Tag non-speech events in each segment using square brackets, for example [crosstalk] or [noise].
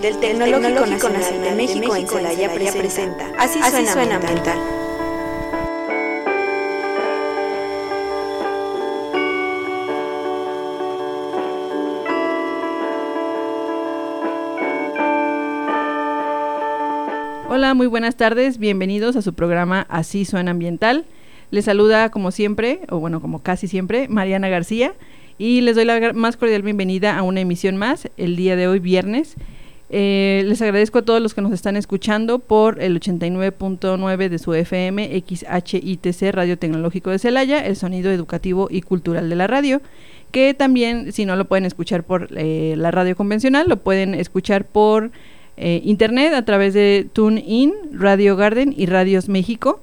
Del Tecnológico Nacional de México en Celaya presenta Así suena ambiental. Hola, muy buenas tardes, bienvenidos a su programa Así suena ambiental. Les saluda como siempre, o bueno, como casi siempre, Mariana García y les doy la más cordial bienvenida a una emisión más el día de hoy, viernes. Eh, les agradezco a todos los que nos están escuchando por el 89.9 de su FM XHITC Radio Tecnológico de Celaya, el sonido educativo y cultural de la radio, que también si no lo pueden escuchar por eh, la radio convencional, lo pueden escuchar por eh, internet a través de TuneIn, Radio Garden y Radios México.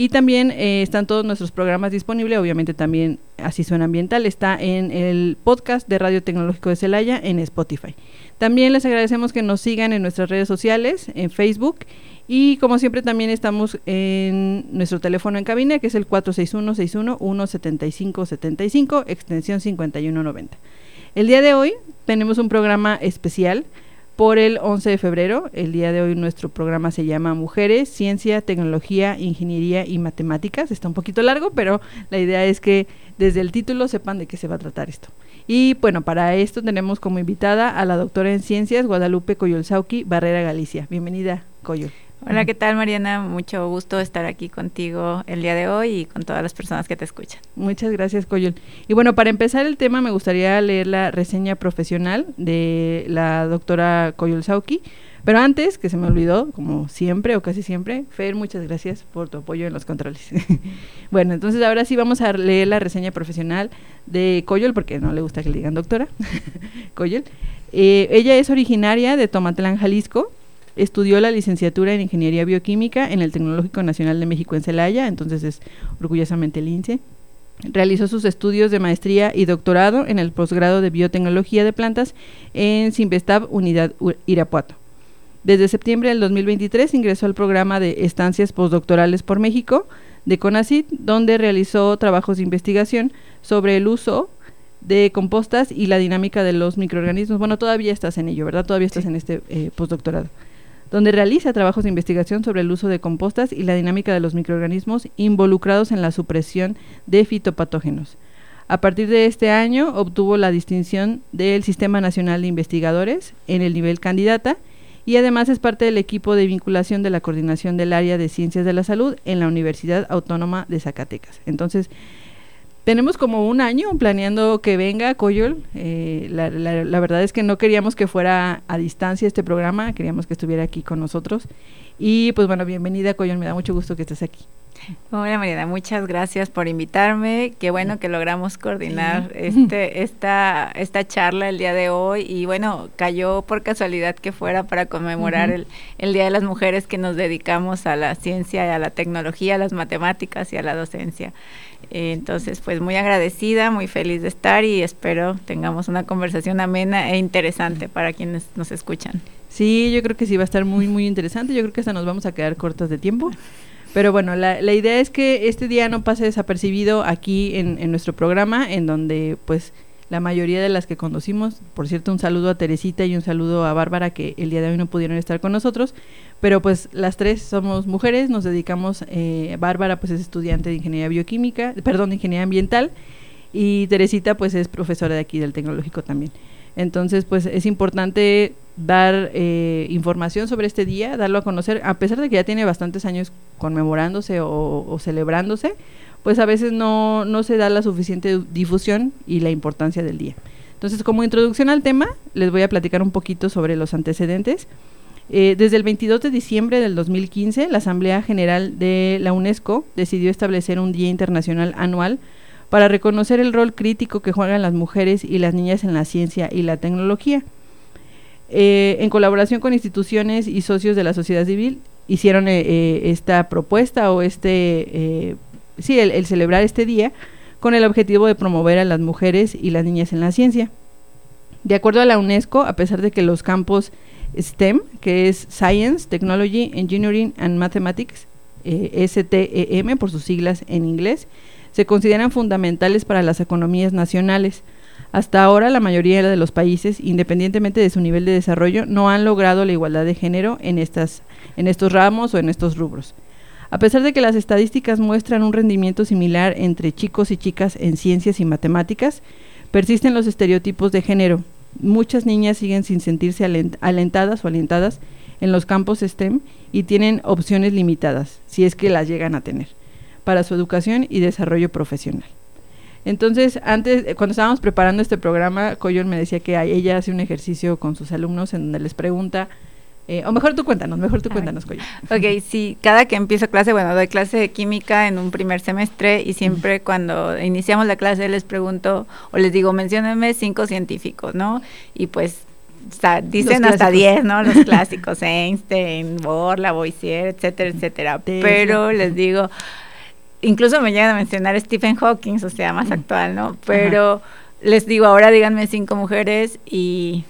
Y también eh, están todos nuestros programas disponibles, obviamente también Así Suena Ambiental, está en el podcast de Radio Tecnológico de Celaya en Spotify. También les agradecemos que nos sigan en nuestras redes sociales, en Facebook, y como siempre también estamos en nuestro teléfono en cabina, que es el 461-61-175-75, extensión 5190. El día de hoy tenemos un programa especial por el 11 de febrero. El día de hoy nuestro programa se llama Mujeres, Ciencia, Tecnología, Ingeniería y Matemáticas. Está un poquito largo, pero la idea es que desde el título sepan de qué se va a tratar esto. Y bueno, para esto tenemos como invitada a la doctora en Ciencias Guadalupe Coyolzauqui Barrera Galicia. Bienvenida, Coyol. Hola, ¿qué tal Mariana? Mucho gusto estar aquí contigo el día de hoy y con todas las personas que te escuchan. Muchas gracias, Coyol. Y bueno, para empezar el tema me gustaría leer la reseña profesional de la doctora Coyol Sauki. Pero antes, que se me olvidó, como siempre o casi siempre, Fer, muchas gracias por tu apoyo en los controles. [laughs] bueno, entonces ahora sí vamos a leer la reseña profesional de Coyol, porque no le gusta que le digan doctora. [laughs] Coyol. Eh, ella es originaria de Tomatlán, Jalisco Estudió la licenciatura en Ingeniería Bioquímica en el Tecnológico Nacional de México en Celaya, entonces es orgullosamente el INSE. Realizó sus estudios de maestría y doctorado en el posgrado de Biotecnología de Plantas en Simvestab Unidad Irapuato. Desde septiembre del 2023 ingresó al programa de estancias postdoctorales por México de CONACYT, donde realizó trabajos de investigación sobre el uso de compostas y la dinámica de los microorganismos. Bueno, todavía estás en ello, ¿verdad? Todavía estás en este eh, postdoctorado donde realiza trabajos de investigación sobre el uso de compostas y la dinámica de los microorganismos involucrados en la supresión de fitopatógenos. A partir de este año obtuvo la distinción del Sistema Nacional de Investigadores en el nivel candidata y además es parte del equipo de vinculación de la coordinación del área de ciencias de la salud en la Universidad Autónoma de Zacatecas. Entonces, tenemos como un año planeando que venga Coyol. Eh, la, la, verdad es que no queríamos que fuera a distancia este programa, queríamos que estuviera aquí con nosotros. Y pues bueno, bienvenida Coyol, me da mucho gusto que estés aquí. Hola Mariana, muchas gracias por invitarme. Qué bueno que logramos coordinar este, esta, esta charla el día de hoy. Y bueno, cayó por casualidad que fuera para conmemorar el, el Día de las Mujeres que nos dedicamos a la ciencia y a la tecnología, a las matemáticas y a la docencia. Entonces, pues muy agradecida, muy feliz de estar y espero tengamos una conversación amena e interesante para quienes nos escuchan. Sí, yo creo que sí va a estar muy, muy interesante. Yo creo que hasta nos vamos a quedar cortos de tiempo. Pero bueno, la, la idea es que este día no pase desapercibido aquí en, en nuestro programa, en donde pues la mayoría de las que conocimos. Por cierto, un saludo a Teresita y un saludo a Bárbara que el día de hoy no pudieron estar con nosotros, pero pues las tres somos mujeres, nos dedicamos, eh, Bárbara pues es estudiante de ingeniería bioquímica, perdón, de ingeniería ambiental y Teresita pues es profesora de aquí del tecnológico también. Entonces pues es importante dar eh, información sobre este día, darlo a conocer, a pesar de que ya tiene bastantes años conmemorándose o celebrándose, pues a veces no, no se da la suficiente difusión y la importancia del día. Entonces, como introducción al tema, les voy a platicar un poquito sobre los antecedentes. Eh, desde el 22 de diciembre del 2015, la Asamblea General de la UNESCO decidió establecer un Día Internacional anual para reconocer el rol crítico que juegan las mujeres y las niñas en la ciencia y la tecnología. Eh, en colaboración con instituciones y socios de la sociedad civil, hicieron eh, esta propuesta o este sí, el, celebrar este día con el objetivo de promover a las mujeres y las niñas en la ciencia. De acuerdo a la UNESCO, a pesar de que los campos STEM, que es Science, Technology, Engineering and Mathematics, eh, STEM por sus siglas en inglés, se consideran fundamentales para las economías nacionales. Hasta ahora la mayoría de los países, independientemente de su nivel de desarrollo, no han logrado la igualdad de género en, estas, en estos ramos o en estos rubros. A pesar de que las estadísticas muestran un rendimiento similar entre chicos y chicas en ciencias y matemáticas, persisten los estereotipos de género. Muchas niñas siguen sin sentirse alentadas o alentadas en los campos STEM y tienen opciones limitadas, si es que las llegan a tener, para su educación y desarrollo profesional. Entonces, antes, cuando estábamos preparando este programa, Coyon me decía que ella hace un ejercicio con sus alumnos en donde les pregunta eh, o mejor tú cuéntanos, mejor tú cuéntanos, Coyo. Ok, sí, cada que empiezo clase, bueno, doy clase de química en un primer semestre y siempre cuando iniciamos la clase les pregunto o les digo, menciónenme cinco científicos, ¿no? Y pues dicen hasta diez, ¿no? Los [laughs] clásicos, Einstein, Bohr, Lavoisier, etcétera, etcétera. Pero les digo, incluso me llegan a mencionar Stephen Hawking, o sea, más actual, ¿no? Pero les digo, ahora díganme cinco mujeres y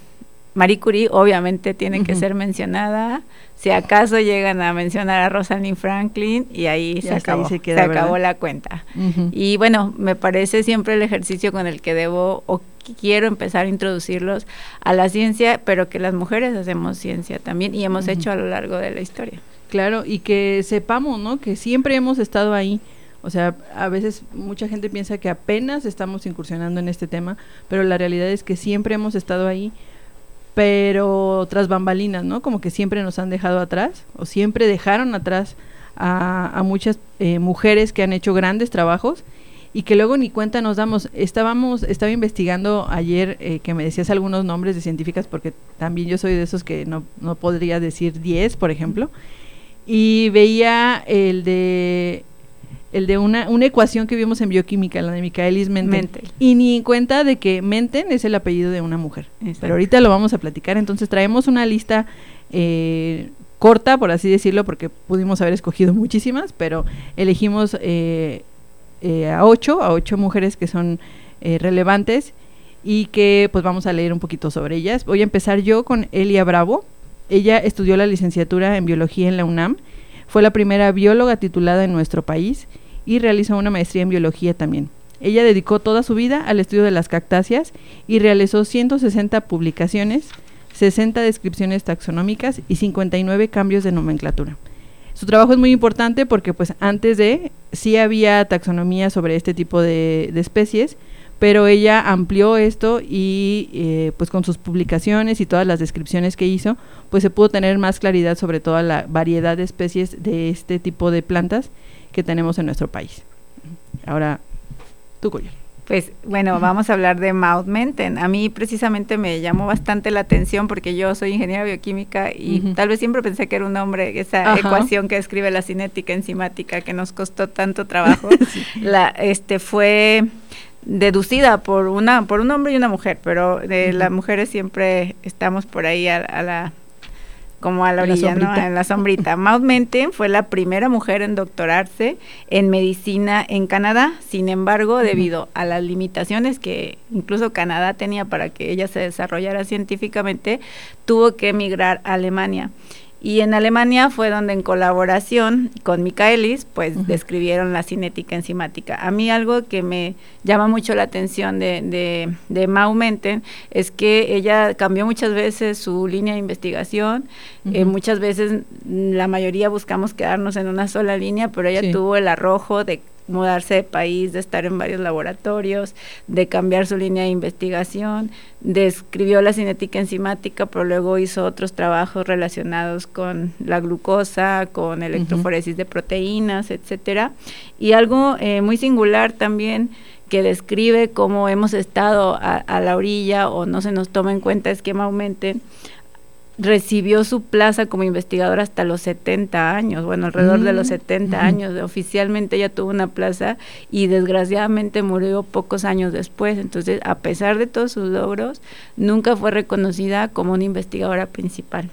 Marie Curie obviamente tiene que ser mencionada. Si acaso llegan a mencionar a Rosalind Franklin y ahí se acabó, se, acabó la cuenta. Y bueno, me parece siempre el ejercicio con el que debo o quiero empezar a introducirlos a la ciencia, pero que las mujeres hacemos ciencia también y hemos hecho a lo largo de la historia. Claro, y que sepamos, ¿no? Que siempre hemos estado ahí. O sea, a veces mucha gente piensa que apenas estamos incursionando en este tema, pero la realidad es que siempre hemos estado ahí pero tras bambalinas, ¿no? Como que siempre nos han dejado atrás o siempre dejaron atrás a, muchas eh, mujeres que han hecho grandes trabajos y que luego ni cuenta nos damos. Estábamos, estaba investigando ayer eh, que me decías algunos nombres de científicas porque también yo soy de esos que no, no podría decir 10, por ejemplo, y veía el de el de una, una ecuación que vimos en bioquímica, la de Michaelis Menten. Y ni en cuenta de que Menten es el apellido de una mujer. Pero ahorita lo vamos a platicar. Entonces traemos una lista eh, corta, por así decirlo, porque pudimos haber escogido muchísimas, pero elegimos eh, eh, a ocho, a ocho mujeres que son relevantes y que pues vamos a leer un poquito sobre ellas. Voy a empezar yo con Elia Bravo. Ella estudió la licenciatura en biología en la UNAM fue la primera bióloga titulada en nuestro país y realizó una maestría en biología también. Ella dedicó toda su vida al estudio de las cactáceas y realizó 160 publicaciones, 60 descripciones taxonómicas y 59 cambios de nomenclatura. Su trabajo es muy importante porque pues antes de sí había taxonomía sobre este tipo de, de especies, pero ella amplió esto y eh, pues con sus publicaciones y todas las descripciones que hizo, pues se pudo tener más claridad sobre toda la variedad de especies de este tipo de plantas que tenemos en nuestro país. Ahora, tú, Coyol. Pues bueno, vamos a hablar de Maud Menten. A mí precisamente me llamó bastante la atención porque yo soy ingeniera bioquímica y tal vez siempre pensé que era un hombre, esa ecuación que describe la cinética enzimática que nos costó tanto trabajo. [laughs] La este fue deducida por una por un hombre y una mujer, pero de las mujeres siempre estamos por ahí a, la como a la orilla, ¿no? En la sombrita. [laughs] Maud Menten fue la primera mujer en doctorarse en medicina en Canadá. Sin embargo, debido a las limitaciones que incluso Canadá tenía para que ella se desarrollara científicamente, tuvo que emigrar a Alemania. Y en Alemania fue donde en colaboración con Michaelis, pues describieron la cinética enzimática. A mí algo que me llama mucho la atención de, de, de Maumenten es que ella cambió muchas veces su línea de investigación. Eh, muchas veces la mayoría buscamos quedarnos en una sola línea, pero ella tuvo el arrojo de mudarse de país, de estar en varios laboratorios, de cambiar su línea de investigación, describió la cinética enzimática, pero luego hizo otros trabajos relacionados con la glucosa, con electroforesis de proteínas, etcétera. Y algo eh, muy singular también que describe cómo hemos estado a, a, la orilla o no se nos toma en cuenta esquema aumenten recibió su plaza como investigadora hasta los 70 años, bueno, alrededor de los 70 mm. años. Oficialmente ella tuvo una plaza y desgraciadamente murió pocos años después. Entonces, a pesar de todos sus logros, nunca fue reconocida como una investigadora principal.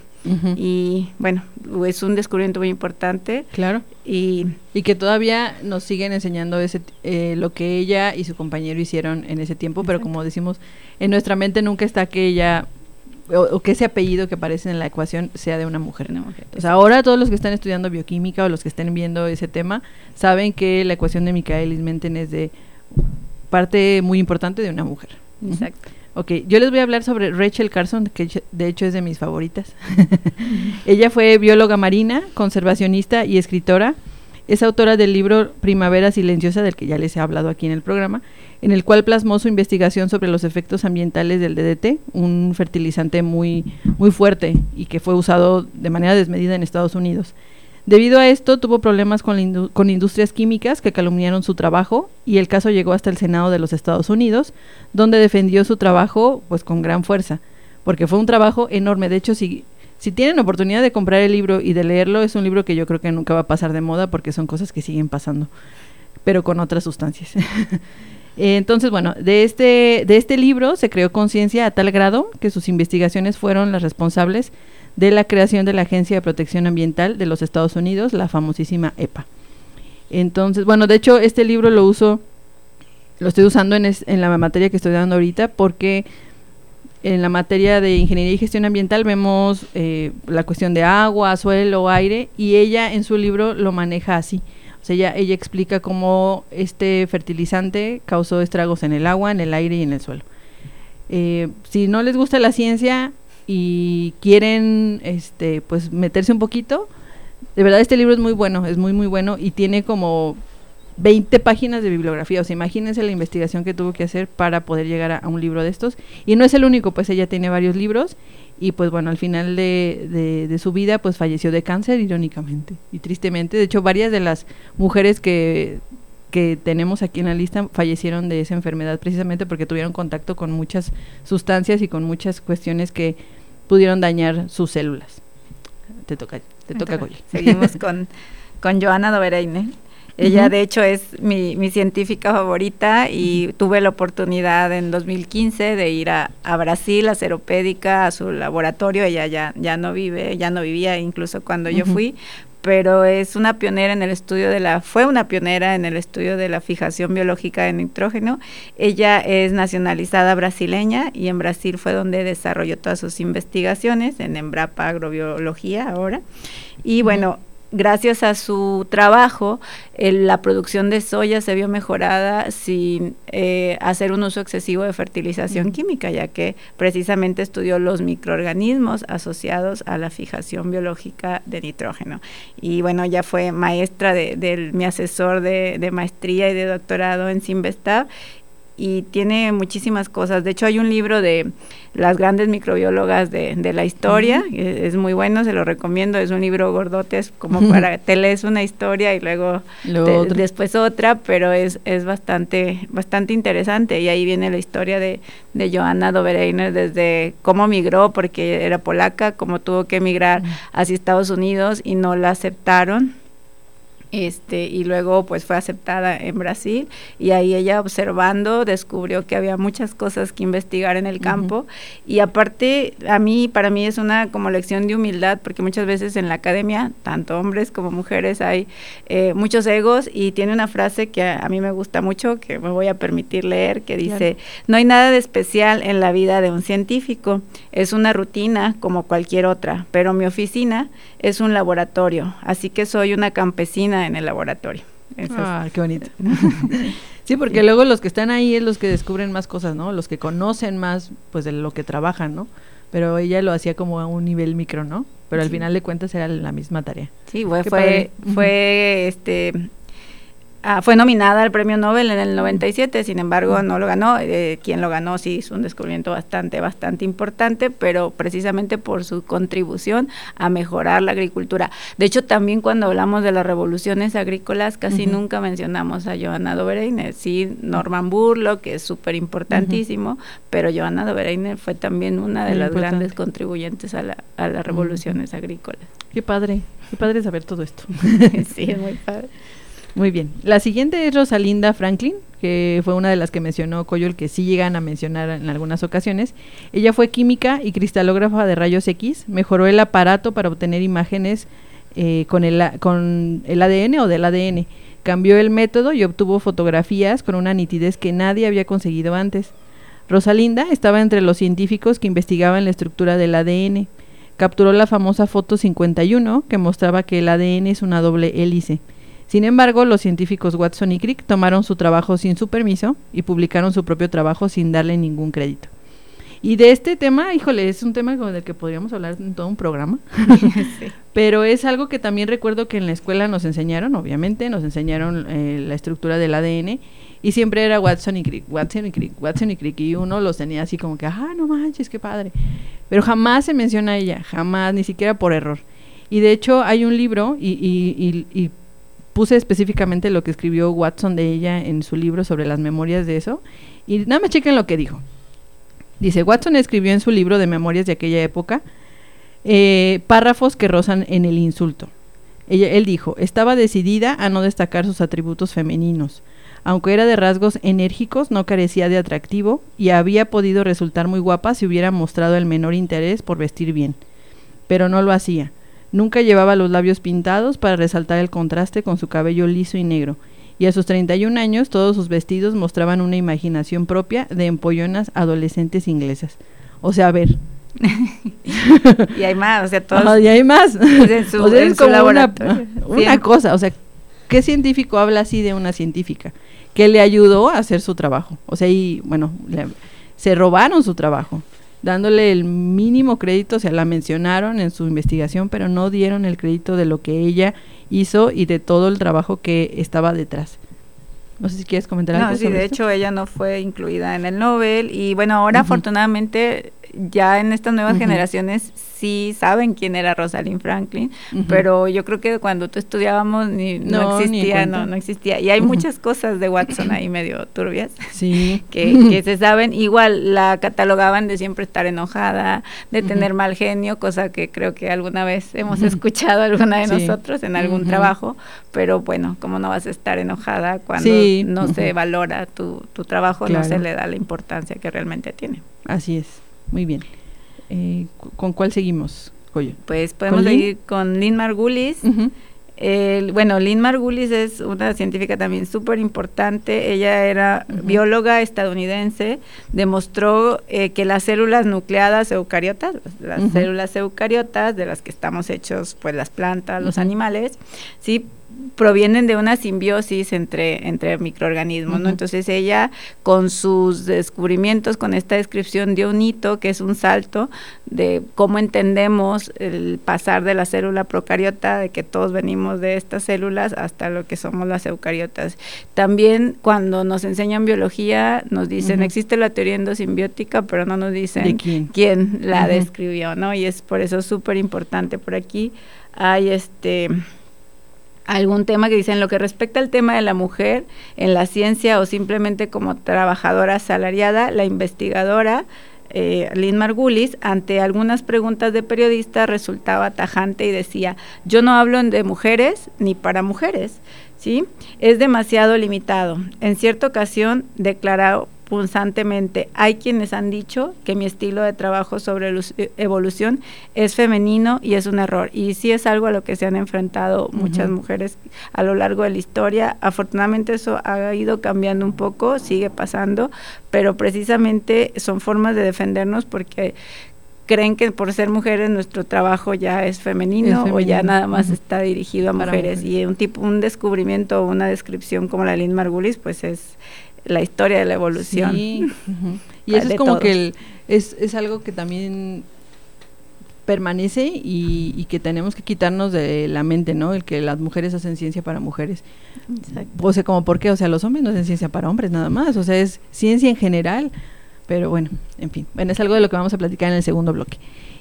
Y bueno, es un descubrimiento muy importante. Claro. Y, y que todavía nos siguen enseñando ese, eh, lo que ella y su compañero hicieron en ese tiempo, pero como decimos, en nuestra mente nunca está que ella o, que ese apellido que aparece en la ecuación sea de una mujer. ahora todos los que están estudiando bioquímica o los que estén viendo ese tema saben que la ecuación de Michaelis Menten es de parte muy importante de una mujer. Exacto. Ok, yo les voy a hablar sobre Rachel Carson, que de hecho es de mis favoritas. [laughs] Ella fue bióloga marina, conservacionista y escritora. Es autora del libro Primavera Silenciosa, del que ya les he hablado aquí en el programa, en el cual plasmó su investigación sobre los efectos ambientales del DDT, un fertilizante muy, muy fuerte y que fue usado de manera desmedida en Estados Unidos. Debido a esto, tuvo problemas con, con, industrias químicas que calumniaron su trabajo y el caso llegó hasta el Senado de los Estados Unidos, donde defendió su trabajo pues con gran fuerza, porque fue un trabajo enorme. De hecho, si, si tienen oportunidad de comprar el libro y de leerlo, es un libro que yo creo que nunca va a pasar de moda porque son cosas que siguen pasando, pero con otras sustancias. [laughs] Entonces, bueno, de este, de este libro se creó conciencia a tal grado que sus investigaciones fueron las responsables de la creación de la Agencia de Protección Ambiental de los Estados Unidos, la famosísima EPA. Entonces, bueno, de hecho, este libro lo uso, lo estoy usando en, en la materia que estoy dando ahorita porque en la materia de ingeniería y gestión ambiental vemos eh, la cuestión de agua, suelo, aire, y ella en su libro lo maneja así. O sea, ella, ella explica cómo este fertilizante causó estragos en el agua, en el aire y en el suelo. Eh, si no les gusta la ciencia, y quieren este pues meterse un poquito, de verdad este libro es muy bueno, es muy muy bueno y tiene como 20 páginas de bibliografía, o sea, imagínense la investigación que tuvo que hacer para poder llegar a, un libro de estos. Y no es el único, pues ella tiene varios libros y pues bueno, al final de, de, su vida pues falleció de cáncer, irónicamente y tristemente. De hecho, varias de las mujeres que, que tenemos aquí en la lista fallecieron de esa enfermedad precisamente porque tuvieron contacto con muchas sustancias y con muchas cuestiones que pudieron dañar sus células. Te toca, te toca, Seguimos [laughs] con, con Joana Dovereine. Ella, de hecho, es mi, mi, científica favorita y tuve la oportunidad en 2015 de ir a, a, Brasil, a Ceropédica, a su laboratorio. Ella ya, ya no vive, ya no vivía incluso cuando yo fui, pero es una pionera en el estudio de la, fue una pionera en el estudio de la fijación biológica de nitrógeno. Ella es nacionalizada brasileña y en Brasil fue donde desarrolló todas sus investigaciones, en Embrapa Agrobiología ahora. Y bueno, gracias a su trabajo, la producción de soya se vio mejorada sin eh, hacer un uso excesivo de fertilización química, ya que precisamente estudió los microorganismos asociados a la fijación biológica de nitrógeno. Y bueno, ya fue maestra de, mi asesor de, de, maestría y de doctorado en Simvestab y tiene muchísimas cosas. De hecho, hay un libro de las grandes microbiólogas de, de la historia, es, muy bueno, se lo recomiendo, es un libro gordote, es como para te lees una historia y luego después otra, pero es, es bastante, bastante interesante. Y ahí viene la historia de, de Johanna Dobereiner desde cómo migró, porque era polaca, cómo tuvo que emigrar hacia Estados Unidos y no la aceptaron este, y luego pues fue aceptada en Brasil. Y ahí ella observando descubrió que había muchas cosas que investigar en el campo. Y aparte a mí para mí es una como lección de humildad porque muchas veces en la academia tanto hombres como mujeres hay eh, muchos egos. Y tiene una frase que a, mí me gusta mucho que me voy a permitir leer que dice no hay nada de especial en la vida de un científico. Es una rutina como cualquier otra pero mi oficina es un laboratorio. Así que soy una campesina en el laboratorio. ah, qué bonito. [laughs] sí, porque luego los que están ahí es los que descubren más cosas, ¿no? Los que conocen más, pues, de lo que trabajan, ¿no? Pero ella lo hacía como a un nivel micro, ¿no? Pero al final de cuentas era la misma tarea. Sí, fue, fue, fue este Ah, fue nominada al premio Nobel en el 97, sin embargo no lo ganó. Eh, quien lo ganó sí hizo un descubrimiento bastante, bastante importante, pero precisamente por su contribución a mejorar la agricultura. De hecho, también cuando hablamos de las revoluciones agrícolas, casi nunca mencionamos a Johanna Dobereiner. Sí, Norman Burlock, que es súper importantísimo, pero Johanna Dobereiner fue también una de las grandes contribuyentes a, la, a las revoluciones agrícolas. Qué padre, qué padre saber todo esto. [laughs] sí, es muy padre. Muy bien. La siguiente es Rosalinda Franklin, que fue una de las que mencionó Coyol, que sí llegan a mencionar en algunas ocasiones. Ella fue química y cristalógrafa de rayos X. Mejoró el aparato para obtener imágenes eh, con, el, con el ADN o del ADN. Cambió el método y obtuvo fotografías con una nitidez que nadie había conseguido antes. Rosalinda estaba entre los científicos que investigaban la estructura del ADN. Capturó la famosa foto 51 que mostraba que el ADN es una doble hélice Sin embargo, los científicos Watson y Crick tomaron su trabajo sin su permiso y publicaron su propio trabajo sin darle ningún crédito. Y de este tema, híjole, es un tema del que podríamos hablar en todo un programa. [laughs] Pero es algo que también recuerdo que en la escuela nos enseñaron, obviamente, nos enseñaron eh, la estructura del ADN y siempre era Watson y Crick, Watson y Crick, Watson y Crick. Y uno los tenía así como que, ah, no manches, qué padre. Pero jamás se menciona a ella, jamás, ni siquiera por error. Y de hecho hay un libro y, y, y puse específicamente lo que escribió Watson de ella en su libro sobre las memorias de eso. Y nada más chequen lo que dijo. Dice, Watson escribió en su libro de memorias de aquella época eh, párrafos que rozan en el insulto. Ella, él dijo, estaba decidida a no destacar sus atributos femeninos. Aunque era de rasgos enérgicos, no carecía de atractivo y había podido resultar muy guapa si hubiera mostrado el menor interés por vestir bien. Pero no lo hacía. Nunca llevaba los labios pintados para resaltar el contraste con su cabello liso y negro, y a sus 31 años todos sus vestidos mostraban una imaginación propia de empollonas adolescentes inglesas. O sea, a ver. [laughs] y hay más, o sea, todos. y hay más. [laughs] En su, [laughs] Una, cosa, o sea, ¿qué científico habla así de una científica? Que le ayudó a hacer su trabajo. O sea, y bueno, se robaron su trabajo dándole el mínimo crédito, o sea, la mencionaron en su investigación, pero no dieron el crédito de lo que ella hizo y de todo el trabajo que estaba detrás. No sé si quieres comentar algo. No, sí, de hecho ella no fue incluida en el Nobel y bueno, ahora afortunadamente ya en estas nuevas generaciones sí saben quién era Rosalind Franklin, pero yo creo que cuando tú estudiábamos ni, no, existía, no, no existía. Y hay muchas cosas de Watson ahí medio turbias sí. que, se saben. Igual la catalogaban de siempre estar enojada, de tener mal genio, cosa que creo que alguna vez hemos escuchado alguna de nosotros en algún trabajo, pero bueno, como no vas a estar enojada cuando no se valora tu, tu trabajo, no se le da la importancia que realmente tiene. Así es. Muy bien. Eh, ¿Con cuál seguimos, Pues podemos seguir con Lynn Margulis. bueno, Lynn Margulis es una científica también súper importante. Ella era bióloga estadounidense. Demostró eh, que las células nucleadas eucariotas, las células eucariotas de las que estamos hechos, pues las plantas, los animales, sí provienen de una simbiosis entre, entre microorganismos, ¿no? Entonces ella con sus descubrimientos, con esta descripción dio un hito que es un salto de cómo entendemos el pasar de la célula procariota, de que todos venimos de estas células, hasta lo que somos las eucariotas. También cuando nos enseñan biología, nos dicen, existe la teoría endosimbiótica, pero no nos dicen quién? la describió, ¿no? Y es por eso súper importante por aquí. Hay este algún tema que dicen lo que respecta al tema de la mujer en la ciencia o simplemente como trabajadora asalariada, la investigadora eh, Lynn Margulis, ante algunas preguntas de periodistas, resultaba tajante y decía, yo no hablo de mujeres ni para mujeres, ¿sí? Es demasiado limitado. En cierta ocasión declaró punzantemente. Hay quienes han dicho que mi estilo de trabajo sobre eh, evolución es femenino y es un error. Y sí es algo a lo que se han enfrentado muchas mujeres a lo largo de la historia. Afortunadamente eso ha ido cambiando un poco, sigue pasando, pero precisamente son formas de defendernos porque creen que por ser mujeres nuestro trabajo ya es femenino, o ya nada más está dirigido a mujeres. y un tipo un descubrimiento o una descripción como la de Lynn Margulis pues es la historia de la evolución. [laughs] Y eso es como que es, es algo que también permanece y, que tenemos que quitarnos de la mente, ¿no? El que las mujeres hacen ciencia para mujeres. O sea, como por qué, o sea, los hombres no hacen ciencia para hombres nada más, o sea, es ciencia en general. Pero bueno, en fin, bueno, es algo de lo que vamos a platicar en el segundo bloque.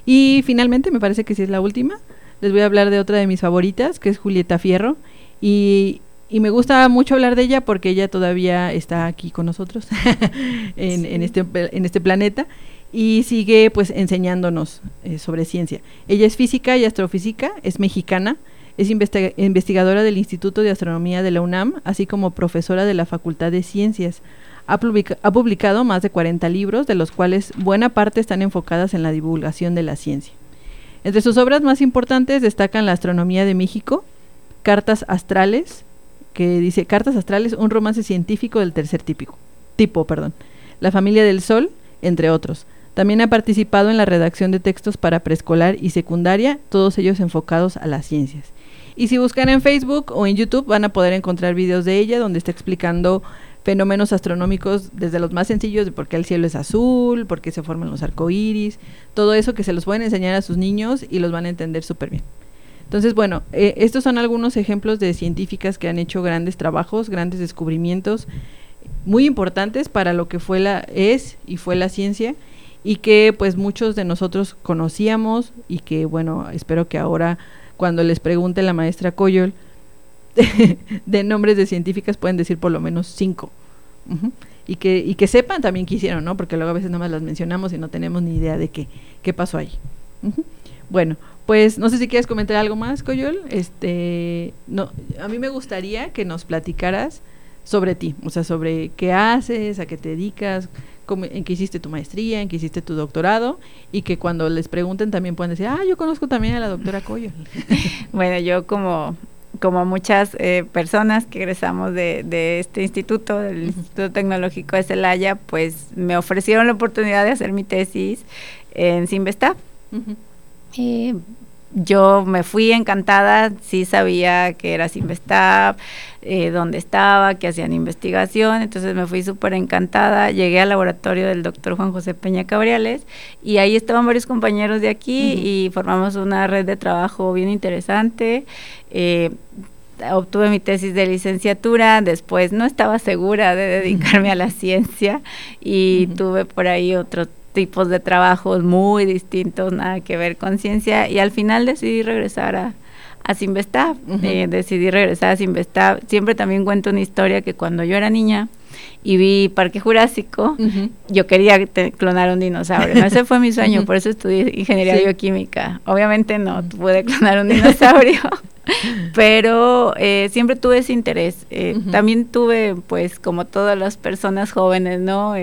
Y finalmente, me parece que sí es la última, les voy a hablar de otra de mis favoritas, que es Julieta Fierro. Y y me gusta mucho hablar de ella porque ella todavía está aquí con nosotros [laughs] en, este, en este planeta y sigue pues enseñándonos eh, sobre ciencia. Ella es física y astrofísica, es mexicana, es investigadora del Instituto de Astronomía de la UNAM, así como profesora de la Facultad de Ciencias. Ha, ha, publicado más de 40 libros, de los cuales buena parte están enfocadas en la divulgación de la ciencia. Entre sus obras más importantes destacan La Astronomía de México, Cartas Astrales, que dice Cartas Astrales, un romance científico del tercer típico, tipo, perdón. La familia del Sol, entre otros. También ha participado en la redacción de textos para preescolar y secundaria, todos ellos enfocados a las ciencias. Y si buscan en Facebook o en YouTube van a poder encontrar videos de ella donde está explicando fenómenos astronómicos desde los más sencillos de por qué el cielo es azul, por qué se forman los arcoíris, todo eso que se los pueden enseñar a sus niños y los van a entender súper bien. Entonces, bueno, eh, estos son algunos ejemplos de científicas que han hecho grandes trabajos, grandes descubrimientos muy importantes para lo que fue la es y fue la ciencia y que pues muchos de nosotros conocíamos y que bueno, espero que ahora cuando les pregunte la maestra Coyol [laughs] de, nombres de científicas pueden decir por lo menos cinco. y, que, y que sepan también qué hicieron, ¿no? Porque luego a veces nada más las mencionamos y no tenemos ni idea de qué, qué pasó ahí. Bueno, pues no sé si quieres comentar algo más, Coyol. Este, no, a mí me gustaría que nos platicaras sobre ti, o sea, sobre qué haces, a qué te dedicas, en qué hiciste tu maestría, en qué hiciste tu doctorado, y que cuando les pregunten también puedan decir, ah, yo conozco también a la doctora Coyol. [laughs] bueno, yo como como muchas eh, personas que egresamos de, de este instituto, del Instituto Tecnológico de Celaya, pues me ofrecieron la oportunidad de hacer mi tesis en Simvestab. Eh, yo me fui encantada, sí sabía que era Simvestab, eh, dónde estaba, que hacían investigación, entonces me fui súper encantada, llegué al laboratorio del doctor Juan José Peña Cabriales y ahí estaban varios compañeros de aquí y formamos una red de trabajo bien interesante. Eh, obtuve mi tesis de licenciatura, después no estaba segura de dedicarme a la ciencia y tuve por ahí otro tipos de trabajos muy distintos, nada que ver con ciencia, y al final decidí regresar a, a Simvestab, eh, decidí regresar a Simvestab. Siempre también cuento una historia que cuando yo era niña y vi Parque Jurásico, yo quería clonar un dinosaurio. Ese fue mi sueño, por eso estudié ingeniería bioquímica. Obviamente no pude clonar un dinosaurio, [laughs] pero eh, siempre tuve ese interés. Eh, también tuve, pues, como todas las personas jóvenes, ¿no?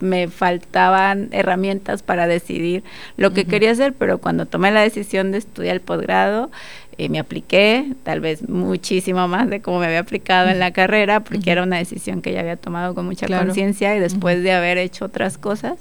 Me faltaban herramientas para decidir lo que quería hacer, pero cuando tomé la decisión de estudiar el posgrado, eh, me apliqué, tal vez muchísimo más de cómo me había aplicado en la carrera, porque era una decisión que ya había tomado con mucha conciencia y después de haber hecho otras cosas.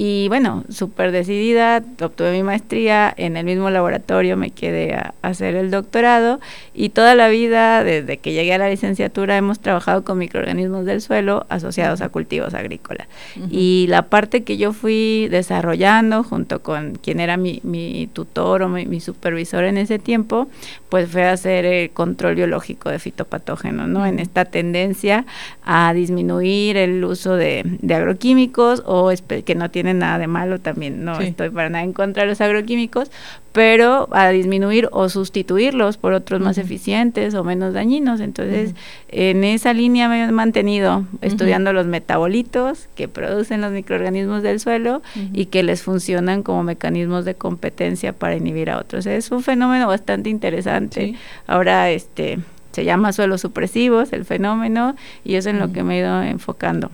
Y bueno, súper decidida, obtuve mi maestría, en el mismo laboratorio me quedé a, hacer el doctorado y toda la vida, desde que llegué a la licenciatura, hemos trabajado con microorganismos del suelo asociados a cultivos agrícolas. Y la parte que yo fui desarrollando junto con quien era mi, mi tutor o mi, supervisor en ese tiempo, pues fue hacer el control biológico de fitopatógenos, ¿no? En esta tendencia a disminuir el uso de, de agroquímicos o que no tienen nada de malo también, no estoy para nada en contra de los agroquímicos, pero a disminuir o sustituirlos por otros más eficientes o menos dañinos. Entonces, en esa línea me he mantenido estudiando los metabolitos que producen los microorganismos del suelo y que les funcionan como mecanismos de competencia para inhibir a otros. Es un fenómeno bastante interesante. Ahora, este se llama suelos supresivos, el fenómeno, y eso es en lo que me he ido enfocando.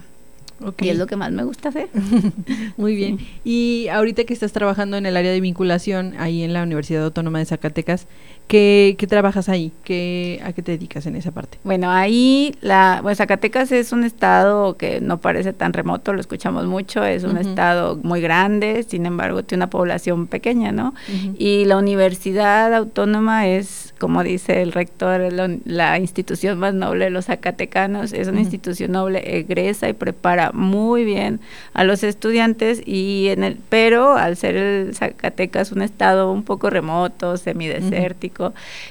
Y es lo que más me gusta hacer. [laughs] Muy bien. Y ahorita que estás trabajando en el área de vinculación ahí en la Universidad Autónoma de Zacatecas, ¿Qué, trabajas ahí? ¿Qué, ¿A qué te dedicas en esa parte? Bueno, ahí la, pues Zacatecas es un estado que no parece tan remoto, lo escuchamos mucho, es un estado muy grande, sin embargo tiene una población pequeña, ¿no? Y la Universidad Autónoma es, como dice el rector, la, institución más noble de los zacatecanos, es una institución noble, egresa y prepara muy bien a los estudiantes, y en el, pero al ser el Zacatecas un estado un poco remoto, semidesértico,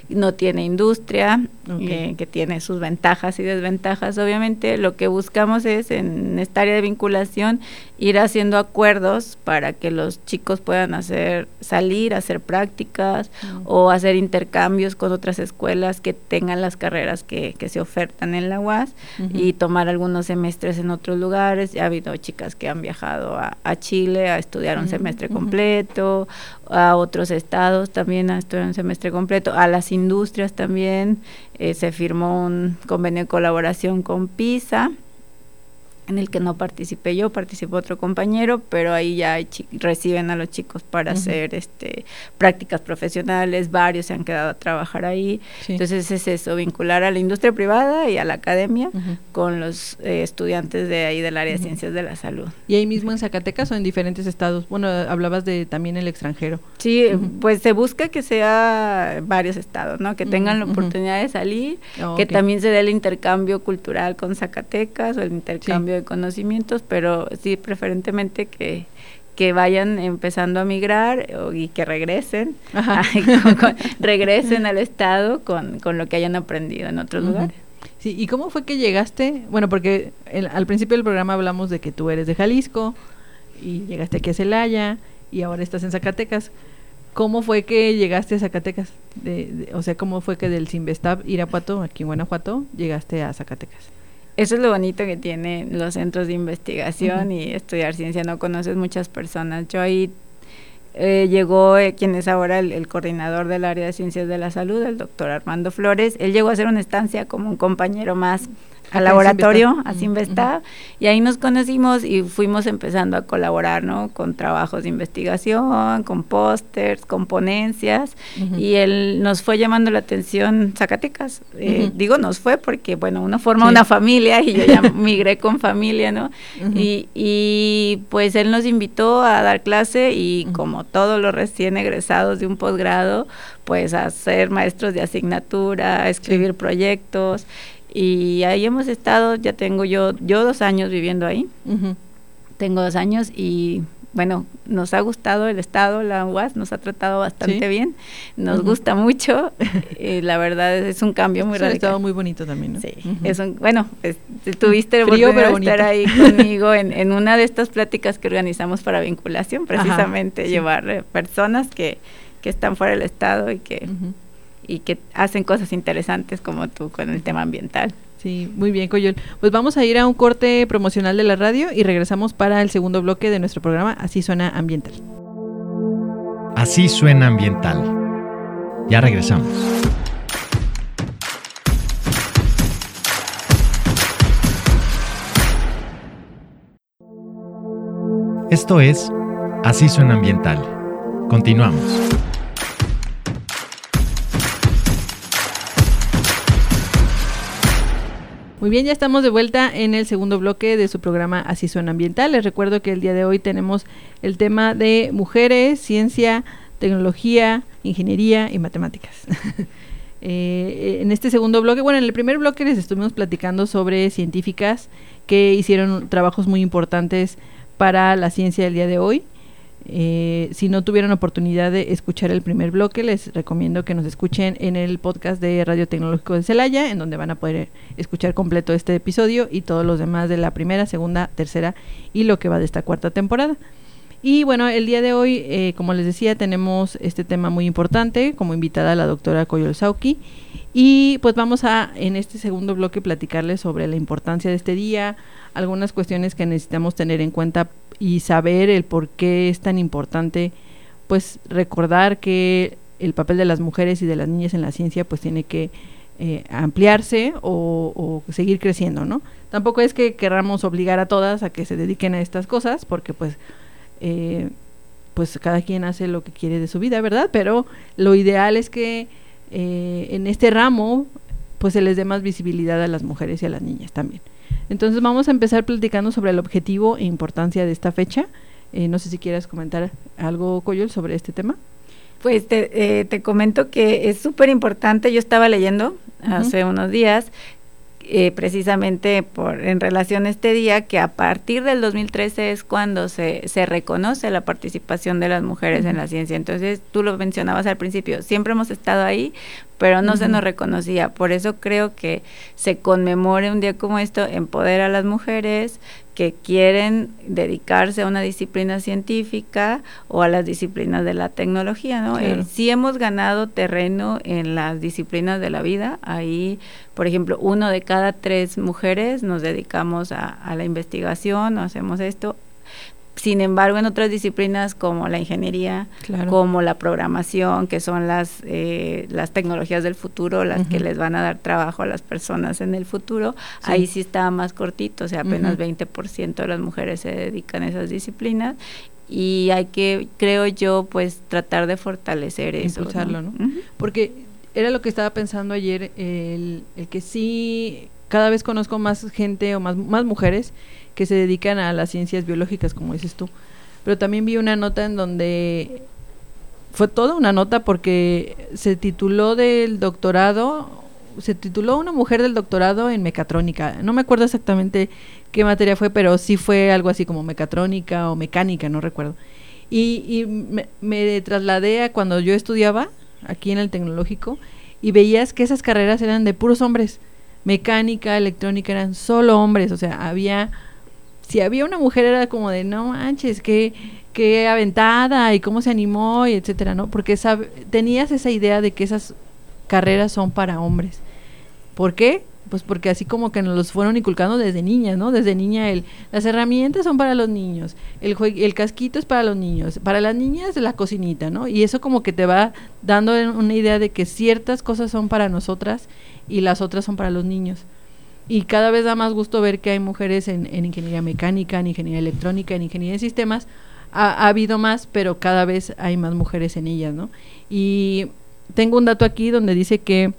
no tiene industria, eh, que tiene sus ventajas y desventajas. Obviamente lo que buscamos es en esta área de vinculación ir haciendo acuerdos para que los chicos puedan hacer salir, hacer prácticas o hacer intercambios con otras escuelas que tengan las carreras que, se ofertan en la UAS y tomar algunos semestres en otros lugares. Ya ha habido chicas que han viajado a, Chile a estudiar un semestre completo, a otros estados también a estudiar un semestre completo, a las industrias también. Eh, se firmó un convenio de colaboración con PISA en el que no participé yo, participó otro compañero, pero ahí ya reciben a los chicos para hacer este prácticas profesionales, varios se han quedado a trabajar ahí. Entonces es eso, vincular a la industria privada y a la academia con los eh, estudiantes de ahí del área de ciencias de la salud. ¿Y ahí mismo en Zacatecas o en diferentes estados? Bueno, hablabas de también el extranjero. Sí, pues se busca que sea varios estados, ¿no? Que tengan la oportunidad de salir, oh, que también se dé el intercambio cultural con Zacatecas o el intercambio de conocimientos, pero sí preferentemente que, que vayan empezando a migrar y que regresen, [laughs] regresen al Estado con, con, lo que hayan aprendido en otros lugares. Sí, ¿y cómo fue que llegaste? Bueno, porque al principio del programa hablamos de que tú eres de Jalisco y llegaste aquí a Celaya y ahora estás en Zacatecas. ¿Cómo fue que llegaste a Zacatecas? De, o sea, ¿cómo fue que del Sinvestab Irapuato, aquí en Guanajuato, llegaste a Zacatecas? Eso es lo bonito que tienen los centros de investigación y estudiar ciencia. No conoces muchas personas. Yo ahí eh, llegó eh, quien es ahora el, coordinador del área de ciencias de la salud, el doctor Armando Flores. Él llegó a hacer una estancia como un compañero más al laboratorio, a Sinvesta, y ahí nos conocimos y fuimos empezando a colaborar, ¿no? Con trabajos de investigación, con pósters, con ponencias, y él nos fue llamando la atención Zacatecas. Eh, digo, nos fue porque, bueno, uno forma una familia y yo ya [laughs] migré con familia, ¿no? y, y, pues él nos invitó a dar clase y como todos los recién egresados de un posgrado, pues a ser maestros de asignatura, a escribir proyectos y ahí hemos estado, ya tengo yo, yo dos años viviendo ahí. Tengo dos años y bueno, nos ha gustado el estado, la UAS nos ha tratado bastante bien, nos gusta mucho, [laughs] y la verdad es, un cambio muy es radical. un estado muy bonito también, ¿no? Sí, es un, bueno, tuviste el oportunidad de estar ahí [laughs] conmigo en, en, una de estas pláticas que organizamos para vinculación, precisamente llevar eh, personas que, que están fuera del estado y que y que hacen cosas interesantes como tú con el tema ambiental. Sí, muy bien, Coyol. Pues vamos a ir a un corte promocional de la radio y regresamos para el segundo bloque de nuestro programa Así suena ambiental. Así suena ambiental. Ya regresamos. Esto es Así suena ambiental. Continuamos. Muy bien, ya estamos de vuelta en el segundo bloque de su programa Así suena ambiental. Les recuerdo que el día de hoy tenemos el tema de mujeres, ciencia, tecnología, ingeniería y matemáticas. [laughs] Eh, en este segundo bloque, bueno, en el primer bloque les estuvimos platicando sobre científicas que hicieron trabajos muy importantes para la ciencia del día de hoy. Eh, si no tuvieron oportunidad de escuchar el primer bloque, les recomiendo que nos escuchen en el podcast de Radio Tecnológico de Celaya, en donde van a poder escuchar completo este episodio y todos los demás de la primera, segunda, tercera y lo que va de esta cuarta temporada. Y bueno, el día de hoy, eh, como les decía, tenemos este tema muy importante, como invitada la doctora Coyol Sauki. Y pues vamos a, en este segundo bloque, platicarles sobre la importancia de este día, algunas cuestiones que necesitamos tener en cuenta y saber el por qué es tan importante, pues recordar que el papel de las mujeres y de las niñas en la ciencia pues tiene que eh, ampliarse o, seguir creciendo, ¿no? Tampoco es que querramos obligar a todas a que se dediquen a estas cosas, porque pues, eh, pues cada quien hace lo que quiere de su vida, ¿verdad? Pero lo ideal es que eh, en este ramo pues se les dé más visibilidad a las mujeres y a las niñas también. Entonces vamos a empezar platicando sobre el objetivo e importancia de esta fecha. Eh, no sé si quieras comentar algo, Coyol, sobre este tema. Pues te, eh, te comento que es súper importante. Yo estaba leyendo hace unos días eh, precisamente por en relación a este día que a partir del 2013 es cuando se, se reconoce la participación de las mujeres en la ciencia. Entonces, tú lo mencionabas al principio, siempre hemos estado ahí, pero no se nos reconocía. Por eso creo que se conmemore un día como esto, empodera a las mujeres, que quieren dedicarse a una disciplina científica o a las disciplinas de la tecnología, ¿no? Eh, sí hemos ganado terreno en las disciplinas de la vida. Ahí, por ejemplo, uno de cada tres mujeres nos dedicamos a, la investigación, hacemos esto sin embargo, en otras disciplinas como la ingeniería, como la programación, que son las, eh, las tecnologías del futuro, las que les van a dar trabajo a las personas en el futuro, ahí sí está más cortito, o sea, apenas 20% de las mujeres se dedican a esas disciplinas y hay que, creo yo, pues tratar de fortalecer eso. Porque era lo que estaba pensando ayer, el, el que sí, cada vez conozco más gente o más, más mujeres que se dedican a las ciencias biológicas, como dices tú. Pero también vi una nota en donde fue toda una nota porque se tituló del doctorado, se tituló una mujer del doctorado en mecatrónica. No me acuerdo exactamente qué materia fue, pero sí fue algo así como mecatrónica o mecánica, no recuerdo. Y, me, me, trasladé a cuando yo estudiaba aquí en el tecnológico y veías que esas carreras eran de puros hombres. Mecánica, electrónica eran solo hombres, o sea, había si había una mujer era como de, no manches, qué, qué aventada y cómo se animó y etcétera, ¿no? Porque tenías esa idea de que esas carreras son para hombres. ¿Por qué? Pues porque así como que nos los fueron inculcando desde niñas, ¿no? Desde niña el, las herramientas son para los niños, el, el casquito es para los niños, para las niñas la cocinita, ¿no? Y eso como que te va dando una idea de que ciertas cosas son para nosotras y las otras son para los niños y cada vez da más gusto ver que hay mujeres en, ingeniería mecánica, en ingeniería electrónica, en ingeniería de sistemas. Ha, habido más, pero cada vez hay más mujeres en ellas, ¿no? Y tengo un dato aquí donde dice que,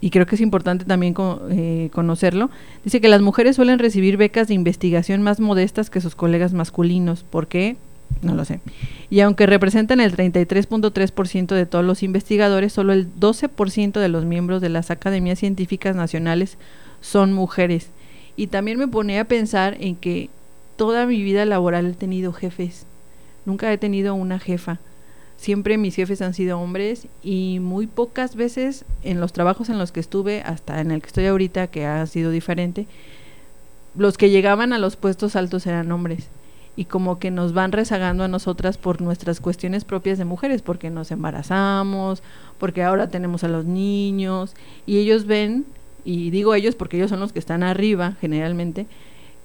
y creo que es importante también eh, conocerlo, dice que las mujeres suelen recibir becas de investigación más modestas que sus colegas masculinos. ¿Por qué? No lo sé. Y aunque representan el 33.3% de todos los investigadores, solo el 12% de los miembros de las academias científicas nacionales son mujeres. Y también me ponía a pensar en que toda mi vida laboral he tenido jefes. Nunca he tenido una jefa. Siempre mis jefes han sido hombres y muy pocas veces en los trabajos en los que estuve, hasta en el que estoy ahorita, que ha sido diferente, los que llegaban a los puestos altos eran hombres y como que nos van rezagando a nosotras por nuestras cuestiones propias de mujeres, porque nos embarazamos, porque ahora tenemos a los niños y ellos ven y digo ellos porque ellos son los que están arriba generalmente,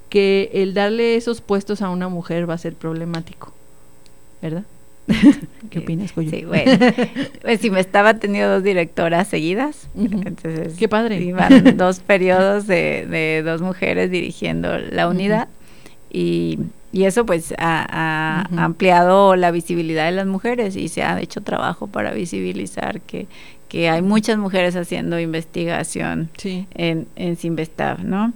que el darle esos puestos a una mujer va a ser problemático, ¿verdad? [laughs] ¿Qué opinas, Coyo? Sí, bueno, pues si me estaba teniendo dos directoras seguidas, entonces... Qué padre. Iban [laughs] dos periodos de, de, dos mujeres dirigiendo la unidad y, y, eso pues ha, ha ampliado la visibilidad de las mujeres y se ha hecho trabajo para visibilizar que que hay muchas mujeres haciendo investigación en, en ¿no?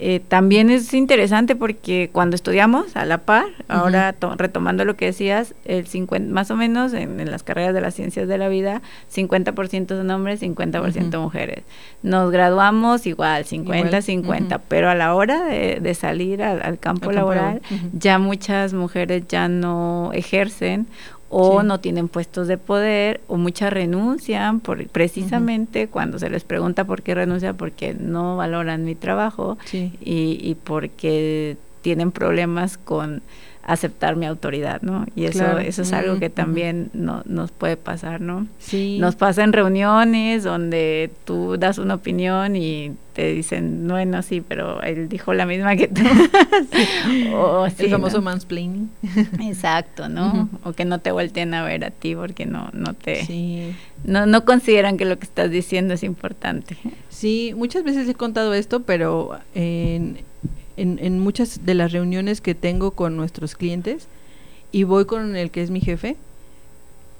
Eh, también es interesante porque cuando estudiamos a la par, ahora retomando lo que decías, el 50, más o menos en, las carreras de las ciencias de la vida, 50% son hombres, 50% mujeres. Nos graduamos igual, 50-50, pero a la hora de, salir al, campo laboral, ya muchas mujeres ya no ejercen o no tienen puestos de poder o muchas renuncian por precisamente cuando se les pregunta por qué renuncia porque no valoran mi trabajo y, y porque tienen problemas con aceptar mi autoridad, ¿no? Y eso, eso es algo que también no, nos puede pasar, ¿no? Sí. Nos pasa en reuniones donde tú das una opinión y te dicen, bueno, sí, pero él dijo la misma que tú. [laughs] o, El famoso mansplaining. Exacto, ¿no? O que no te volteen a ver a ti porque no, no te... No, no consideran que lo que estás diciendo es importante. Sí, muchas veces he contado esto, pero en en, muchas de las reuniones que tengo con nuestros clientes y voy con el que es mi jefe,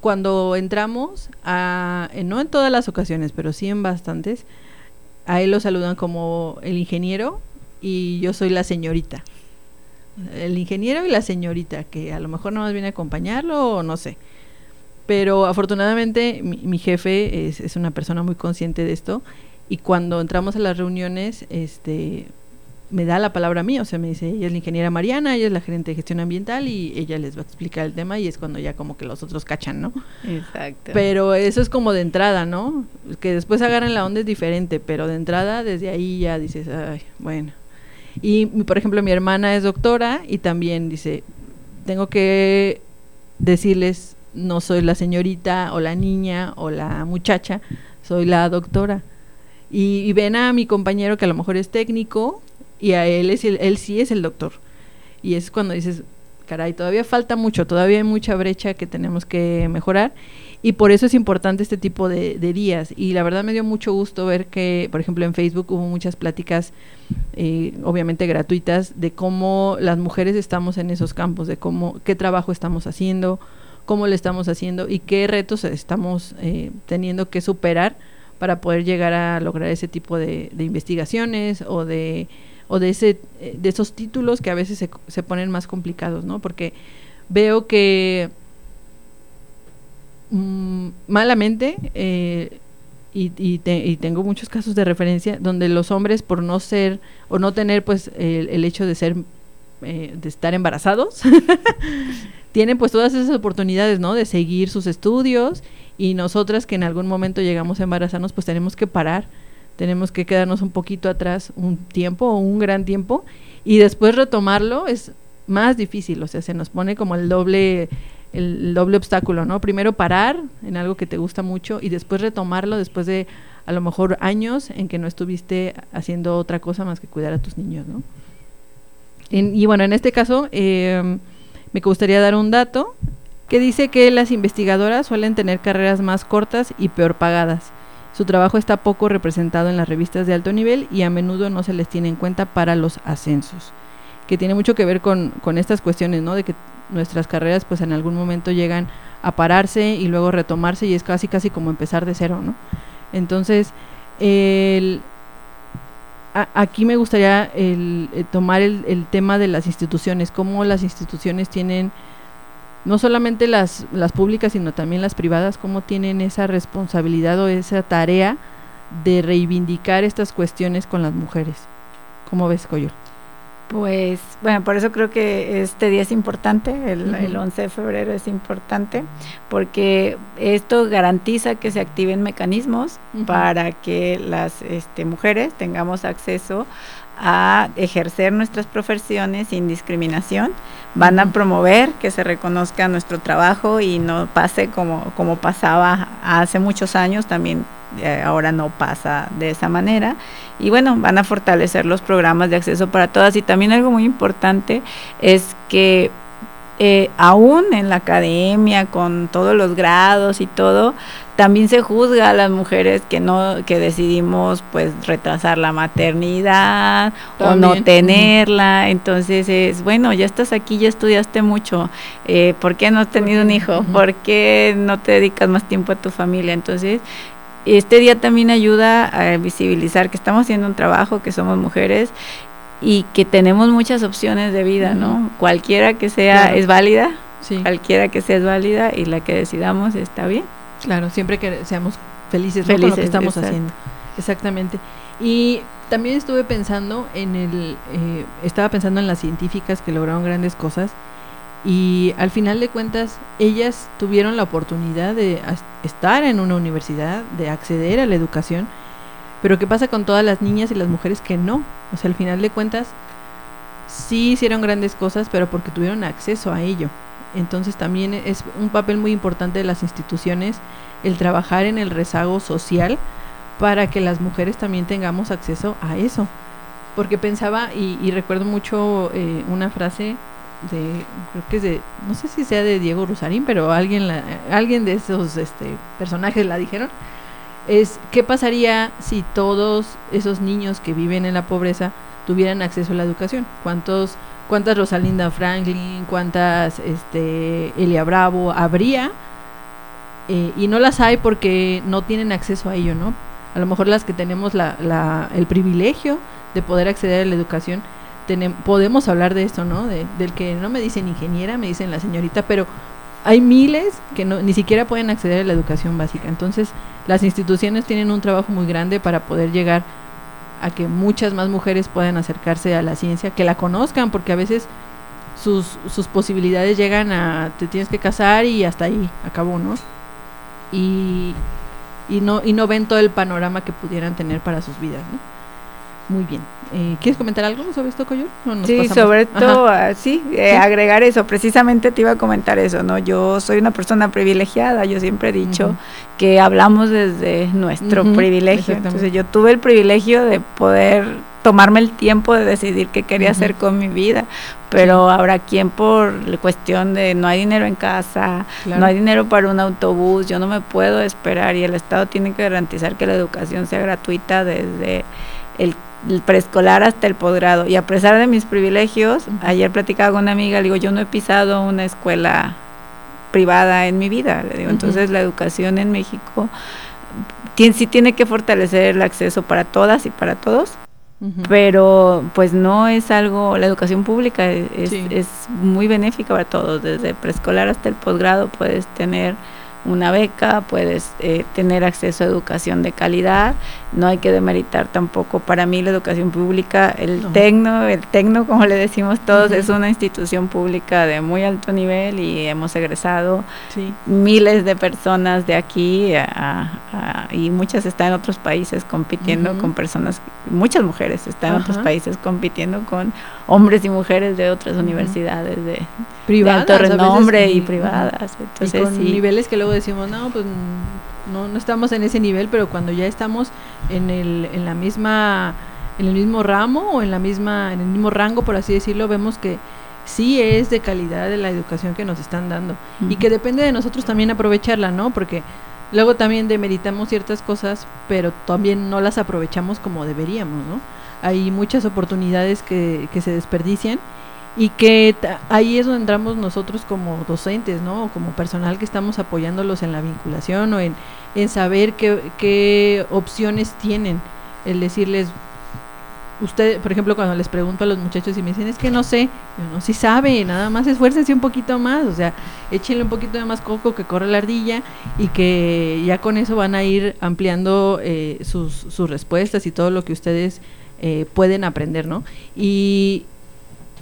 cuando entramos, a, no en todas las ocasiones, pero sí en bastantes, a él lo saludan como el ingeniero y yo soy la señorita. El ingeniero y la señorita, que a lo mejor no más viene a acompañarlo o no sé. Pero afortunadamente mi, mi jefe es, es, una persona muy consciente de esto y cuando entramos a las reuniones, este, me da la palabra a mí, o sea, me dice, ella es la ingeniera Mariana, ella es la gerente de gestión ambiental y ella les va a explicar el tema y es cuando ya como que los otros cachan, ¿no? Exacto. Pero eso es como de entrada, ¿no? Que después agarren la onda es diferente, pero de entrada desde ahí ya dices, ay, bueno. Y por ejemplo, mi hermana es doctora y también dice, tengo que decirles, no soy la señorita o la niña o la muchacha, soy la doctora. Y, y ven a mi compañero que a lo mejor es técnico y a él es él sí es el doctor. Y es cuando dices, caray, todavía falta mucho, todavía hay mucha brecha que tenemos que mejorar y por eso es importante este tipo de, días. Y la verdad me dio mucho gusto ver que, por ejemplo, en Facebook hubo muchas pláticas, eh, obviamente gratuitas, de cómo las mujeres estamos en esos campos, de cómo, qué trabajo estamos haciendo, cómo lo estamos haciendo y qué retos estamos eh, teniendo que superar para poder llegar a lograr ese tipo de, investigaciones o de o de ese eh, de esos títulos que a veces se, se ponen más complicados, ¿no? Porque veo que mm, malamente eh, y, y, tengo muchos casos de referencia donde los hombres por no ser o no tener pues el, hecho de ser eh, de estar embarazados [laughs] tienen pues todas esas oportunidades no de seguir sus estudios y nosotras que en algún momento llegamos a embarazarnos, pues tenemos que parar, tenemos que quedarnos un poquito atrás un tiempo o un gran tiempo y después retomarlo es más difícil, o sea, se nos pone como el doble el, doble obstáculo, ¿no? Primero parar en algo que te gusta mucho y después retomarlo después de a lo mejor años en que no estuviste haciendo otra cosa más que cuidar a tus niños, ¿no? y bueno, en este caso eh, me gustaría dar un dato que dice que las investigadoras suelen tener carreras más cortas y peor pagadas. Su trabajo está poco representado en las revistas de alto nivel y a menudo no se les tiene en cuenta para los ascensos, que tiene mucho que ver con, estas cuestiones, ¿no? De que nuestras carreras pues en algún momento llegan a pararse y luego retomarse y es casi casi como empezar de cero, ¿no? Entonces, aquí me gustaría eh, tomar el, tema de las instituciones, cómo las instituciones tienen no solamente las, las públicas, sino también las privadas, cómo tienen esa responsabilidad o esa tarea de reivindicar estas cuestiones con las mujeres. ¿Cómo ves, Coyo? Pues bueno, por eso creo que este día es importante, el, 11 de febrero es importante, porque esto garantiza que se activen mecanismos para que las este, mujeres tengamos acceso a ejercer nuestras profesiones sin discriminación, van a promover que se reconozca nuestro trabajo y no pase como, como pasaba hace muchos años, también eh, ahora no pasa de esa manera. Y bueno, van a fortalecer los programas de acceso para todas. Y también algo muy importante es que eh, aún en la academia, con todos los grados y todo, también se juzga a las mujeres que no, que decidimos pues retrasar la maternidad o no tenerla. Entonces es, bueno, ya estás aquí, ya estudiaste mucho, eh, ¿por qué no has tenido un hijo? ¿Por qué no te dedicas más tiempo a tu familia? Entonces, este día también ayuda a visibilizar que estamos haciendo un trabajo, que somos mujeres y que tenemos muchas opciones de vida, ¿no? Cualquiera que sea es válida, cualquiera que sea es válida y la que decidamos está bien. Claro, siempre que seamos felices, con lo que estamos haciendo. Exactamente. Y también estuve pensando en el, eh, estaba pensando en las científicas que lograron grandes cosas y al final de cuentas ellas tuvieron la oportunidad de estar en una universidad, de acceder a la educación pero ¿qué pasa con todas las niñas y las mujeres que no? O sea, al final de cuentas, sí hicieron grandes cosas, pero porque tuvieron acceso a ello. Entonces también es un papel muy importante de las instituciones el trabajar en el rezago social para que las mujeres también tengamos acceso a eso. Porque pensaba, y, recuerdo mucho eh, una frase de, creo que es de, no sé si sea de Diego Rusarín, pero alguien, la, alguien de esos este, personajes la dijeron, es qué pasaría si todos esos niños que viven en la pobreza tuvieran acceso a la educación. ¿Cuántos, cuántas Rosalinda Franklin, cuántas este, Elia Bravo habría? Eh, y no las hay porque no tienen acceso a ello, ¿no? A lo mejor las que tenemos la, la, el privilegio de poder acceder a la educación, podemos hablar de esto, ¿no? De, del que no me dicen ingeniera, me dicen la señorita, pero hay miles que no, ni siquiera pueden acceder a la educación básica. Entonces, las instituciones tienen un trabajo muy grande para poder llegar a que muchas más mujeres puedan acercarse a la ciencia, que la conozcan, porque a veces sus, sus posibilidades llegan a te tienes que casar y hasta ahí acabó, ¿no? Y, no y no ven todo el panorama que pudieran tener para sus vidas, ¿no? Muy bien. Eh, ¿Quieres comentar algo sobre esto, Coyol? Sí, sobre todo, ah, sí, eh, agregar eso. Precisamente te iba a comentar eso, ¿no? Yo soy una persona privilegiada. Yo siempre he dicho que hablamos desde nuestro privilegio. Entonces, yo tuve el privilegio de poder tomarme el tiempo de decidir qué quería hacer con mi vida. Pero habrá quien por la cuestión de no hay dinero en casa, no hay dinero para un autobús, yo no me puedo esperar y el Estado tiene que garantizar que la educación sea gratuita desde el, preescolar hasta el posgrado. Y a pesar de mis privilegios, ayer platicaba con una amiga, le digo, yo no he pisado una escuela privada en mi vida. Le digo, entonces la educación en México tiene, sí tiene que fortalecer el acceso para todas y para todos, pero pues no es algo, la educación pública es, es muy benéfica para todos, desde preescolar hasta el posgrado puedes tener una beca, puedes eh, tener acceso a educación de calidad, no hay que demeritar tampoco para mí la educación pública, el tecno, el tecno como le decimos todos, es una institución pública de muy alto nivel y hemos egresado miles de personas de aquí y muchas están en otros países compitiendo con personas, muchas mujeres están en otros países compitiendo con hombres y mujeres de otras universidades de, privadas, alto renombre y privadas. Entonces, con niveles que luego decimos, no, pues no, no estamos en ese nivel, pero cuando ya estamos en, el, en la misma en el mismo ramo o en la misma en el mismo rango por así decirlo vemos que sí es de calidad de la educación que nos están dando y que depende de nosotros también aprovecharla no porque luego también demeritamos ciertas cosas pero también no las aprovechamos como deberíamos no hay muchas oportunidades que, que se desperdician y que ahí es donde entramos nosotros como docentes, ¿no? Como personal que estamos apoyándolos en la vinculación o en, en saber qué, qué opciones tienen. El decirles, usted, por ejemplo, cuando les pregunto a los muchachos y me dicen, es que no sé, yo no, si sabe, nada más esfuércense un poquito más, o sea, échenle un poquito de más coco que corre la ardilla y que ya con eso van a ir ampliando eh, sus, sus respuestas y todo lo que ustedes eh, pueden aprender, ¿no? Y,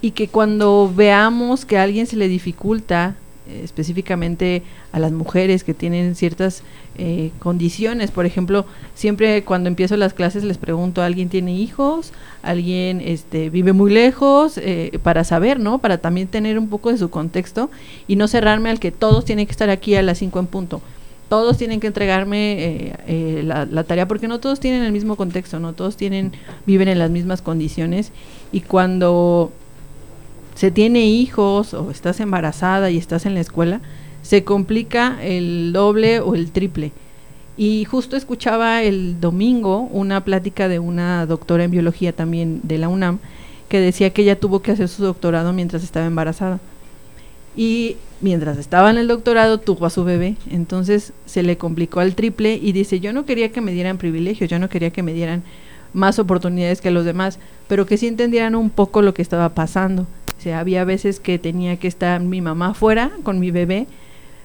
y que cuando veamos que a alguien se le dificulta, eh, específicamente a las mujeres que tienen ciertas eh, condiciones, por ejemplo, siempre cuando empiezo las clases les pregunto, ¿alguien tiene hijos? ¿Alguien este, vive muy lejos? Eh, para saber, ¿no? Para también tener un poco de su contexto y no cerrarme al que todos tienen que estar aquí a las 5 en punto todos tienen que entregarme la, la, tarea porque no todos tienen el mismo contexto, no todos tienen viven en las mismas condiciones y cuando se tiene hijos o estás embarazada y estás en la escuela, se complica el doble o el triple. Y justo escuchaba el domingo una plática de una doctora en biología también de la UNAM que decía que ella tuvo que hacer su doctorado mientras estaba embarazada. Y mientras estaba en el doctorado tuvo a su bebé, entonces se le complicó al triple y dice, yo no quería que me dieran privilegios, yo no quería que me dieran más oportunidades que los demás, pero que sí entendieran un poco lo que estaba pasando había veces que tenía que estar mi mamá fuera con mi bebé,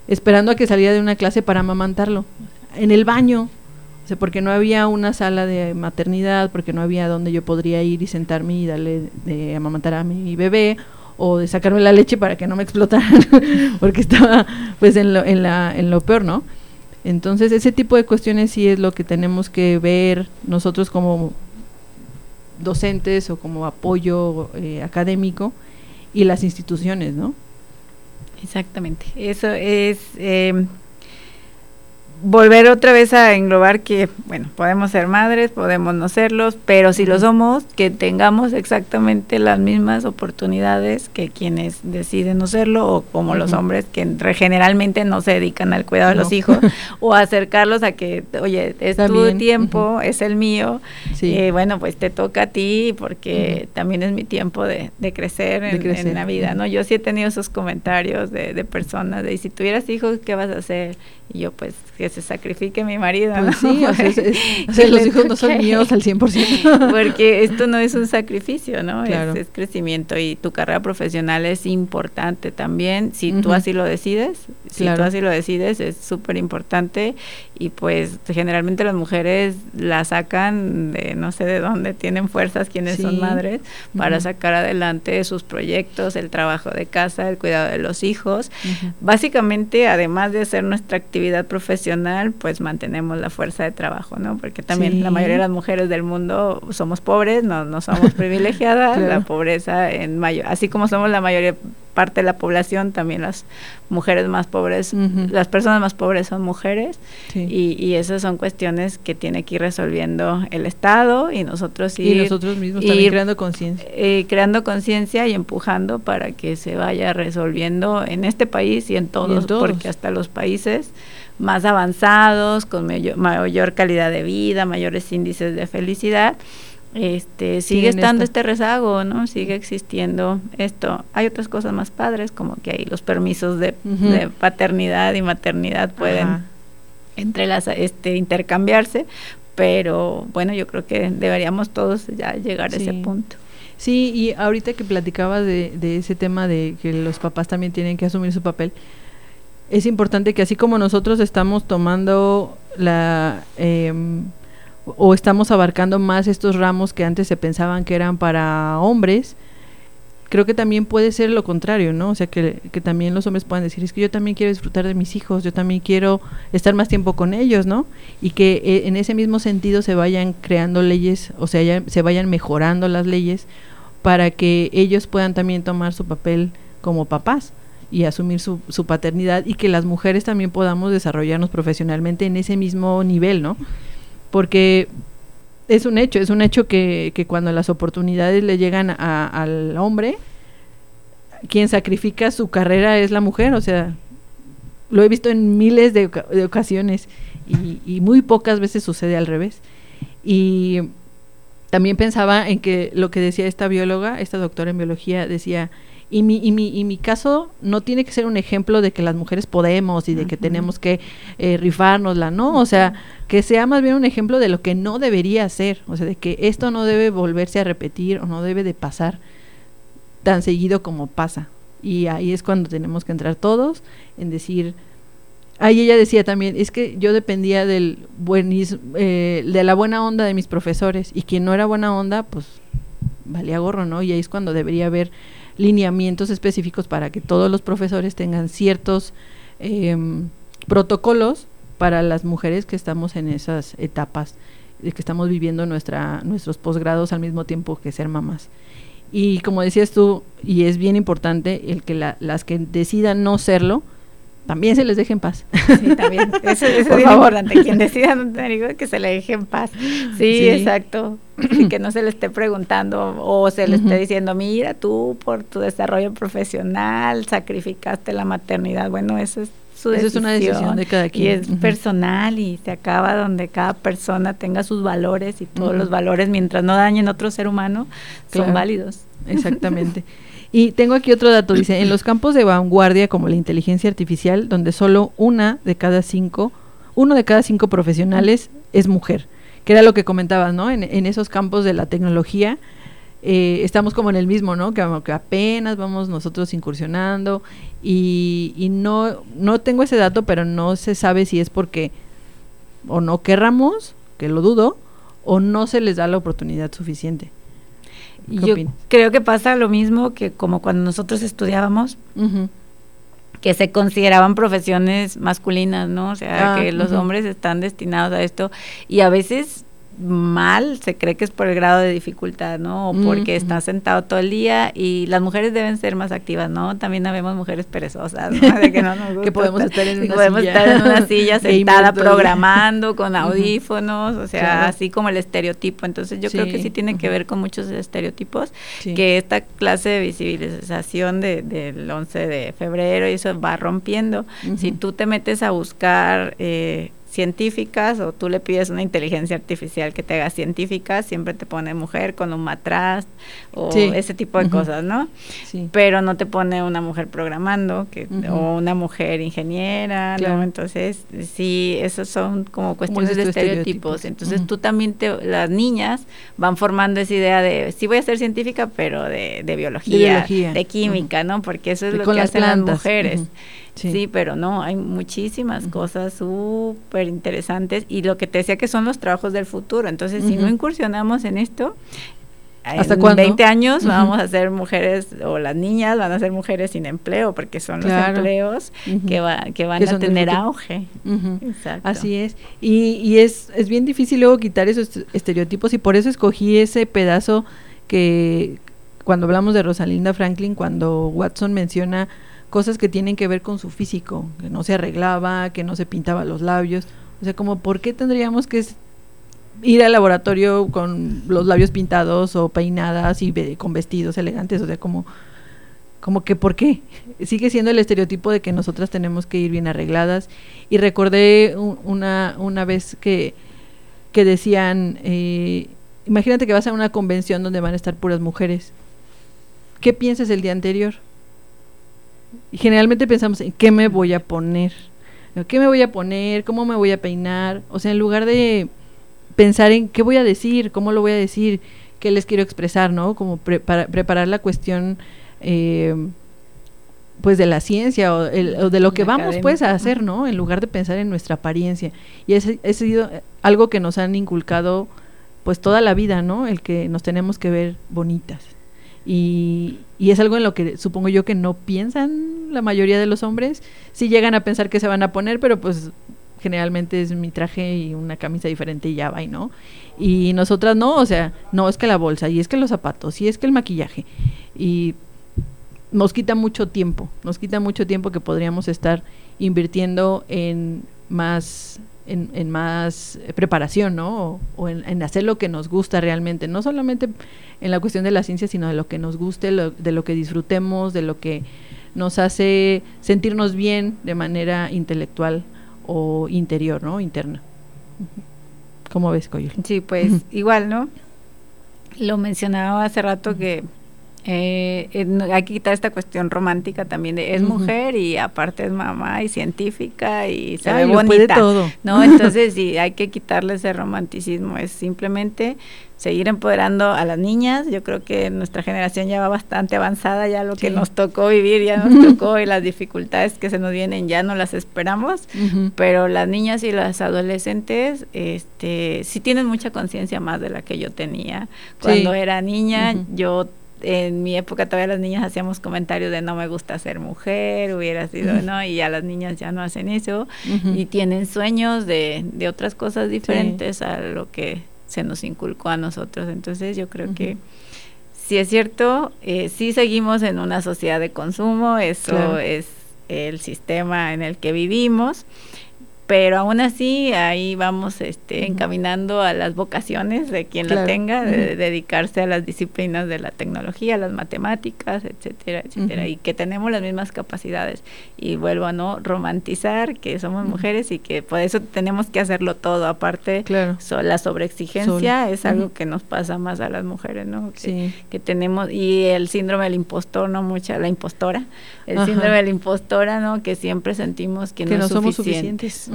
esperando a que saliera de una clase para amamantarlo, en el baño, o sea, porque no había una sala de maternidad, porque no había donde yo podría ir y sentarme y darle de amamantar a mi bebé, o de sacarme la leche para que no me explotaran, [laughs] porque estaba pues en lo, en, la, en lo peor, ¿no? Entonces ese tipo de cuestiones sí es lo que tenemos que ver nosotros como docentes o como apoyo eh, académico y las instituciones, ¿no? Exactamente. Eso es eh, volver otra vez a englobar que, bueno, podemos ser madres, podemos no serlos, pero si lo somos, que tengamos exactamente las mismas oportunidades que quienes deciden no serlo, o como los hombres que generalmente no se dedican al cuidado de los hijos, [laughs] o acercarlos a que, oye, es tu tiempo, es el mío, eh, bueno, pues te toca a ti, porque también es mi tiempo de, crecer, en, la vida, ¿no? Yo sí he tenido esos comentarios de, de personas de, si tuvieras hijos, ¿qué vas a hacer? Y yo, pues, que se sacrifique mi marido. Pues sí, o sea, [laughs] los hijos no son míos al 100%. [laughs] Porque esto no es un sacrificio, ¿no? Es, crecimiento y tu carrera profesional es importante también, si tú así lo decides, si tú así lo decides, es súper importante y pues generalmente las mujeres la sacan de no sé de dónde, tienen fuerzas quienes son madres para sacar adelante sus proyectos, el trabajo de casa, el cuidado de los hijos. Básicamente, además de hacer nuestra actividad profesional, pues mantenemos la fuerza de trabajo, ¿no? Porque también la mayoría de las mujeres del mundo somos pobres, no, no somos [laughs] privilegiadas, la pobreza en mayor, así como somos la mayoría parte de la población, también las mujeres más pobres, las personas más pobres son mujeres y, y, esas son cuestiones que tiene que ir resolviendo el Estado y nosotros ir, y nosotros mismos también creando conciencia. Eh, creando conciencia y empujando para que se vaya resolviendo en este país y en todos, porque hasta los países más avanzados, con mayor calidad de vida, mayores índices de felicidad, este sigue estando este rezago, ¿no? Sigue existiendo esto. Hay otras cosas más padres, como que hay los permisos de, paternidad y maternidad pueden entre las este intercambiarse, pero bueno, yo creo que deberíamos todos ya llegar a ese punto. Sí, y ahorita que platicabas de, de ese tema de que los papás también tienen que asumir su papel, es importante que así como nosotros estamos tomando la eh, o estamos abarcando más estos ramos que antes se pensaban que eran para hombres, creo que también puede ser lo contrario, ¿no? O sea, que, también los hombres puedan decir, es que yo también quiero disfrutar de mis hijos, yo también quiero estar más tiempo con ellos, ¿no? Y que eh, en ese mismo sentido se vayan creando leyes, o sea, se vayan mejorando las leyes para que ellos puedan también tomar su papel como papás y asumir su, su paternidad y que las mujeres también podamos desarrollarnos profesionalmente en ese mismo nivel, ¿no? Porque es un hecho, es un hecho que, cuando las oportunidades le llegan al hombre, quien sacrifica su carrera es la mujer, o sea, lo he visto en miles de, ocasiones y, muy pocas veces sucede al revés. Y también pensaba en que lo que decía esta bióloga, esta doctora en biología, decía, y mi, y, mi, y mi caso no tiene que ser un ejemplo de que las mujeres podemos y de que tenemos que eh, rifárnosla, ¿no? O sea, que sea más bien un ejemplo de lo que no debería ser, o sea, de que esto no debe volverse a repetir o no debe de pasar tan seguido como pasa. Y ahí es cuando tenemos que entrar todos en decir, ahí ella decía también, es que yo dependía del buenis, eh, de la buena onda de mis profesores y quien no era buena onda, pues valía gorro, ¿no? Y ahí es cuando debería haber lineamientos específicos para que todos los profesores tengan ciertos em, protocolos para las mujeres que estamos en esas etapas de que estamos viviendo nuestra, nuestros posgrados al mismo tiempo que ser mamás. Y como decías tú, y es bien importante el que las que decidan no serlo, también se les deje en paz. [laughs] Sí, también. Eso, es importante. Quien decida no tener que se le deje en paz. Sí, exacto. Y que no se le esté preguntando o se le esté diciendo, mira, tú por tu desarrollo profesional sacrificaste la maternidad. Bueno, eso es su decisión. es una decisión de cada quien. Y es personal y se acaba donde cada persona tenga sus valores y todos los valores, mientras no dañen a otro ser humano, son válidos. Exactamente. [laughs] Y tengo aquí otro dato, dice, en los campos de vanguardia como la inteligencia artificial, donde solo una de cada cinco, uno de cada cinco profesionales es mujer, que era lo que comentabas, ¿no? En, esos campos de la tecnología, eh, estamos como en el mismo, ¿no? Que, que apenas vamos nosotros incursionando y, y, no, no tengo ese dato, pero no se sabe si es porque o no querramos, que lo dudo, o no se les da la oportunidad suficiente. Yo creo que pasa lo mismo que como cuando nosotros estudiábamos, que se consideraban profesiones masculinas, ¿no? O sea, ah, que los hombres están destinados a esto. Y a veces mal, se cree que es por el grado de dificultad, ¿no? O porque está sentado todo el día y las mujeres deben ser más activas, ¿no? También habemos mujeres perezosas, ¿no? De que no nos [laughs] gusta que podemos estar en una podemos silla, estar en una silla [laughs] sentada programando con audífonos, o sea, así como el estereotipo. Entonces yo creo que sí tiene que ver con muchos estereotipos, que esta clase de visibilización de, del 11 de febrero y eso va rompiendo. Si tú te metes a buscar... Eh, científicas o tú le pides una inteligencia artificial que te haga científica, siempre te pone mujer con un matraz o ese tipo de cosas, ¿no? Sí. Pero no te pone una mujer programando que, o una mujer ingeniera, ¿no? Entonces, sí, esos son como cuestiones de estereotipos. Entonces, tú también, te, las niñas van formando esa idea de, sí voy a ser científica, pero de, de, biología, de, química, ¿no? Porque eso es lo que hacen las mujeres. Sí. pero no, hay muchísimas cosas súper interesantes y lo que te decía que son los trabajos del futuro. Entonces, si no incursionamos en esto, ¿Hasta en 20 años vamos a ser mujeres, o las niñas van a ser mujeres sin empleo, porque son los empleos que, que van a tener auge. Así es. Y, y es, es bien difícil luego quitar esos estereotipos y por eso escogí ese pedazo que cuando hablamos de Rosalinda Franklin, cuando Watson menciona cosas que tienen que ver con su físico, que no se arreglaba, que no se pintaba los labios, o sea, como por qué tendríamos que ir al laboratorio con los labios pintados o peinadas y con vestidos elegantes, o sea, como como que por qué sigue siendo el estereotipo de que nosotras tenemos que ir bien arregladas. Y recordé una, una vez que, que decían eh, imagínate que vas a una convención donde van a estar puras mujeres. ¿qué piensas el día anterior? Y generalmente pensamos en qué me voy a poner qué me voy a poner cómo me voy a peinar o sea en lugar de pensar en qué voy a decir, cómo lo voy a decir, qué les quiero expresar, ¿no? Como preparar la cuestión, eh, pues de la ciencia o, de lo que vamos pues a hacer, ¿no? En lugar de pensar en nuestra apariencia. Y ese ha sido algo que nos han inculcado pues toda la vida, ¿no? El que nos tenemos que ver bonitas. Y, y, es algo en lo que supongo yo que no piensan la mayoría de los hombres. Sí llegan a pensar que se van a poner, pero pues generalmente es mi traje y una camisa diferente y ya va, ¿no? Y nosotras no, o sea, no es que la bolsa, y es que los zapatos, y es que el maquillaje. Y nos quita mucho tiempo, nos quita mucho tiempo que podríamos estar invirtiendo en más en, más preparación, ¿no? O, en, hacer lo que nos gusta realmente, no solamente en la cuestión de la ciencia, sino de lo que nos guste, de lo que disfrutemos, de lo que nos hace sentirnos bien de manera intelectual o interior, ¿no? Interna. ¿Cómo ves, Coyol? Sí, pues igual, ¿no? Lo mencionaba hace rato que eh, hay que quitar esta cuestión romántica también de es mujer y aparte es mamá y científica y se ve bonita, todo. ¿no? [laughs] Entonces sí, hay que quitarle ese romanticismo, es simplemente seguir empoderando a las niñas. Yo creo que nuestra generación ya va bastante avanzada, ya lo que nos tocó vivir ya nos tocó y las dificultades que se nos vienen ya no las esperamos, pero las niñas y las adolescentes este sí tienen mucha conciencia más de la que yo tenía. Cuando era niña, yo en mi época todavía las niñas hacíamos comentarios de no me gusta ser mujer, hubiera sido, ¿no? Y ya las niñas ya no hacen eso. Y tienen sueños de, de otras cosas diferentes a lo que se nos inculcó a nosotros. Entonces yo creo que si es cierto, eh, sí seguimos en una sociedad de consumo, eso es el sistema en el que vivimos pero aún así ahí vamos este, encaminando a las vocaciones de quien la tenga, de, dedicarse a las disciplinas de la tecnología, las matemáticas, etcétera, etcétera, y que tenemos las mismas capacidades. Y vuelvo a no romantizar que somos mujeres y que por eso tenemos que hacerlo todo. Aparte, la sobreexigencia es algo que nos pasa más a las mujeres, ¿no? Que, que tenemos, y el síndrome del impostor, ¿no? Mucha, la impostora, el síndrome de la impostora, ¿no? Que siempre sentimos que, no, somos suficientes.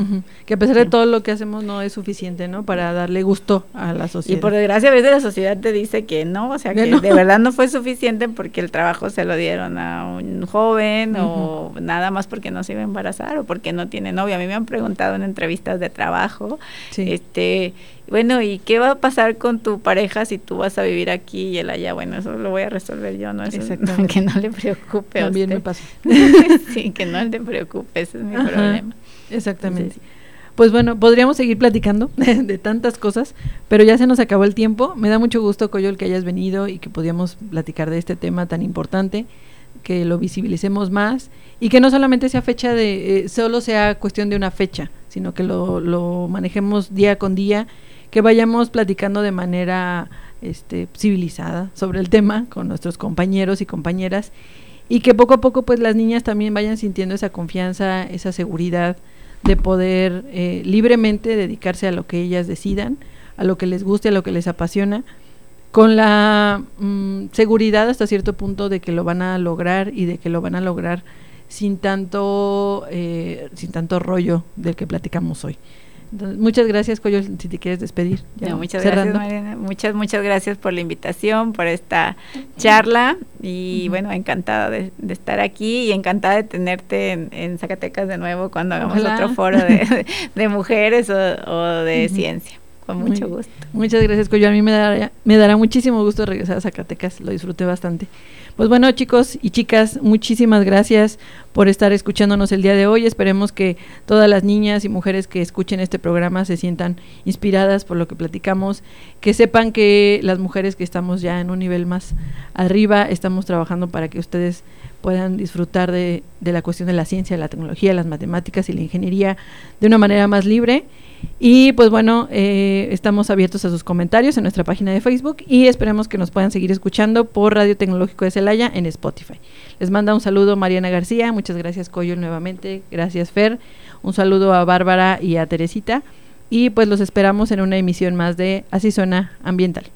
Que a pesar de todo lo que hacemos no es suficiente, ¿no? Para darle gusto a la sociedad. Y por desgracia a veces la sociedad te dice que no, o sea, que de verdad no fue suficiente porque el trabajo se lo dieron a un joven o nada más porque no se iba a embarazar o porque no tiene novia. A mí me han preguntado en entrevistas de trabajo, este, bueno, ¿y qué va a pasar con tu pareja si tú vas a vivir aquí y él allá? Bueno, eso lo voy a resolver yo, ¿no? Eso, [laughs] que no le preocupe. También me pasa. [laughs] sí, que no le preocupe, ese es mi problema. Exactamente. Pues bueno, podríamos seguir platicando [laughs] de, tantas cosas, pero ya se nos acabó el tiempo. Me da mucho gusto, Coyol, que hayas venido y que podíamos platicar de este tema tan importante, que lo visibilicemos más y que no solamente sea fecha de, eh, solo sea cuestión de una fecha, sino que lo, lo manejemos día con día, que vayamos platicando de manera este, civilizada sobre el tema con nuestros compañeros y compañeras y que poco a poco pues las niñas también vayan sintiendo esa confianza, esa seguridad de poder eh, libremente dedicarse a lo que ellas decidan, a lo que les guste, a lo que les apasiona, con la mm, seguridad hasta cierto punto de que lo van a lograr y de que lo van a lograr sin tanto, eh, sin tanto rollo del que platicamos hoy muchas gracias, Coyo, si te quieres despedir. muchas gracias, Mariana. Muchas, muchas gracias por la invitación, por esta charla y bueno, encantada de, estar aquí y encantada de tenerte en, Zacatecas de nuevo cuando hagamos otro foro de, [laughs] mujeres o, de ciencia. Con mucho gusto. Muchas gracias, Coyo. A mí me dará, me dará muchísimo gusto regresar a Zacatecas. Lo disfruté bastante. Pues bueno, chicos y chicas, muchísimas gracias por estar escuchándonos el día de hoy. Esperemos que todas las niñas y mujeres que escuchen este programa se sientan inspiradas por lo que platicamos, que sepan que las mujeres que estamos ya en un nivel más arriba, estamos trabajando para que ustedes puedan disfrutar de, de la cuestión de la ciencia, la tecnología, las matemáticas y la ingeniería de una manera más libre y pues bueno, eh, estamos abiertos a sus comentarios en nuestra página de Facebook y esperemos que nos puedan seguir escuchando por Radio Tecnológico de Celaya en Spotify. Les manda un saludo Mariana García, muchas gracias Coyo nuevamente, gracias Fer, un saludo a Bárbara y a Teresita y pues los esperamos en una emisión más de Así suena ambiental.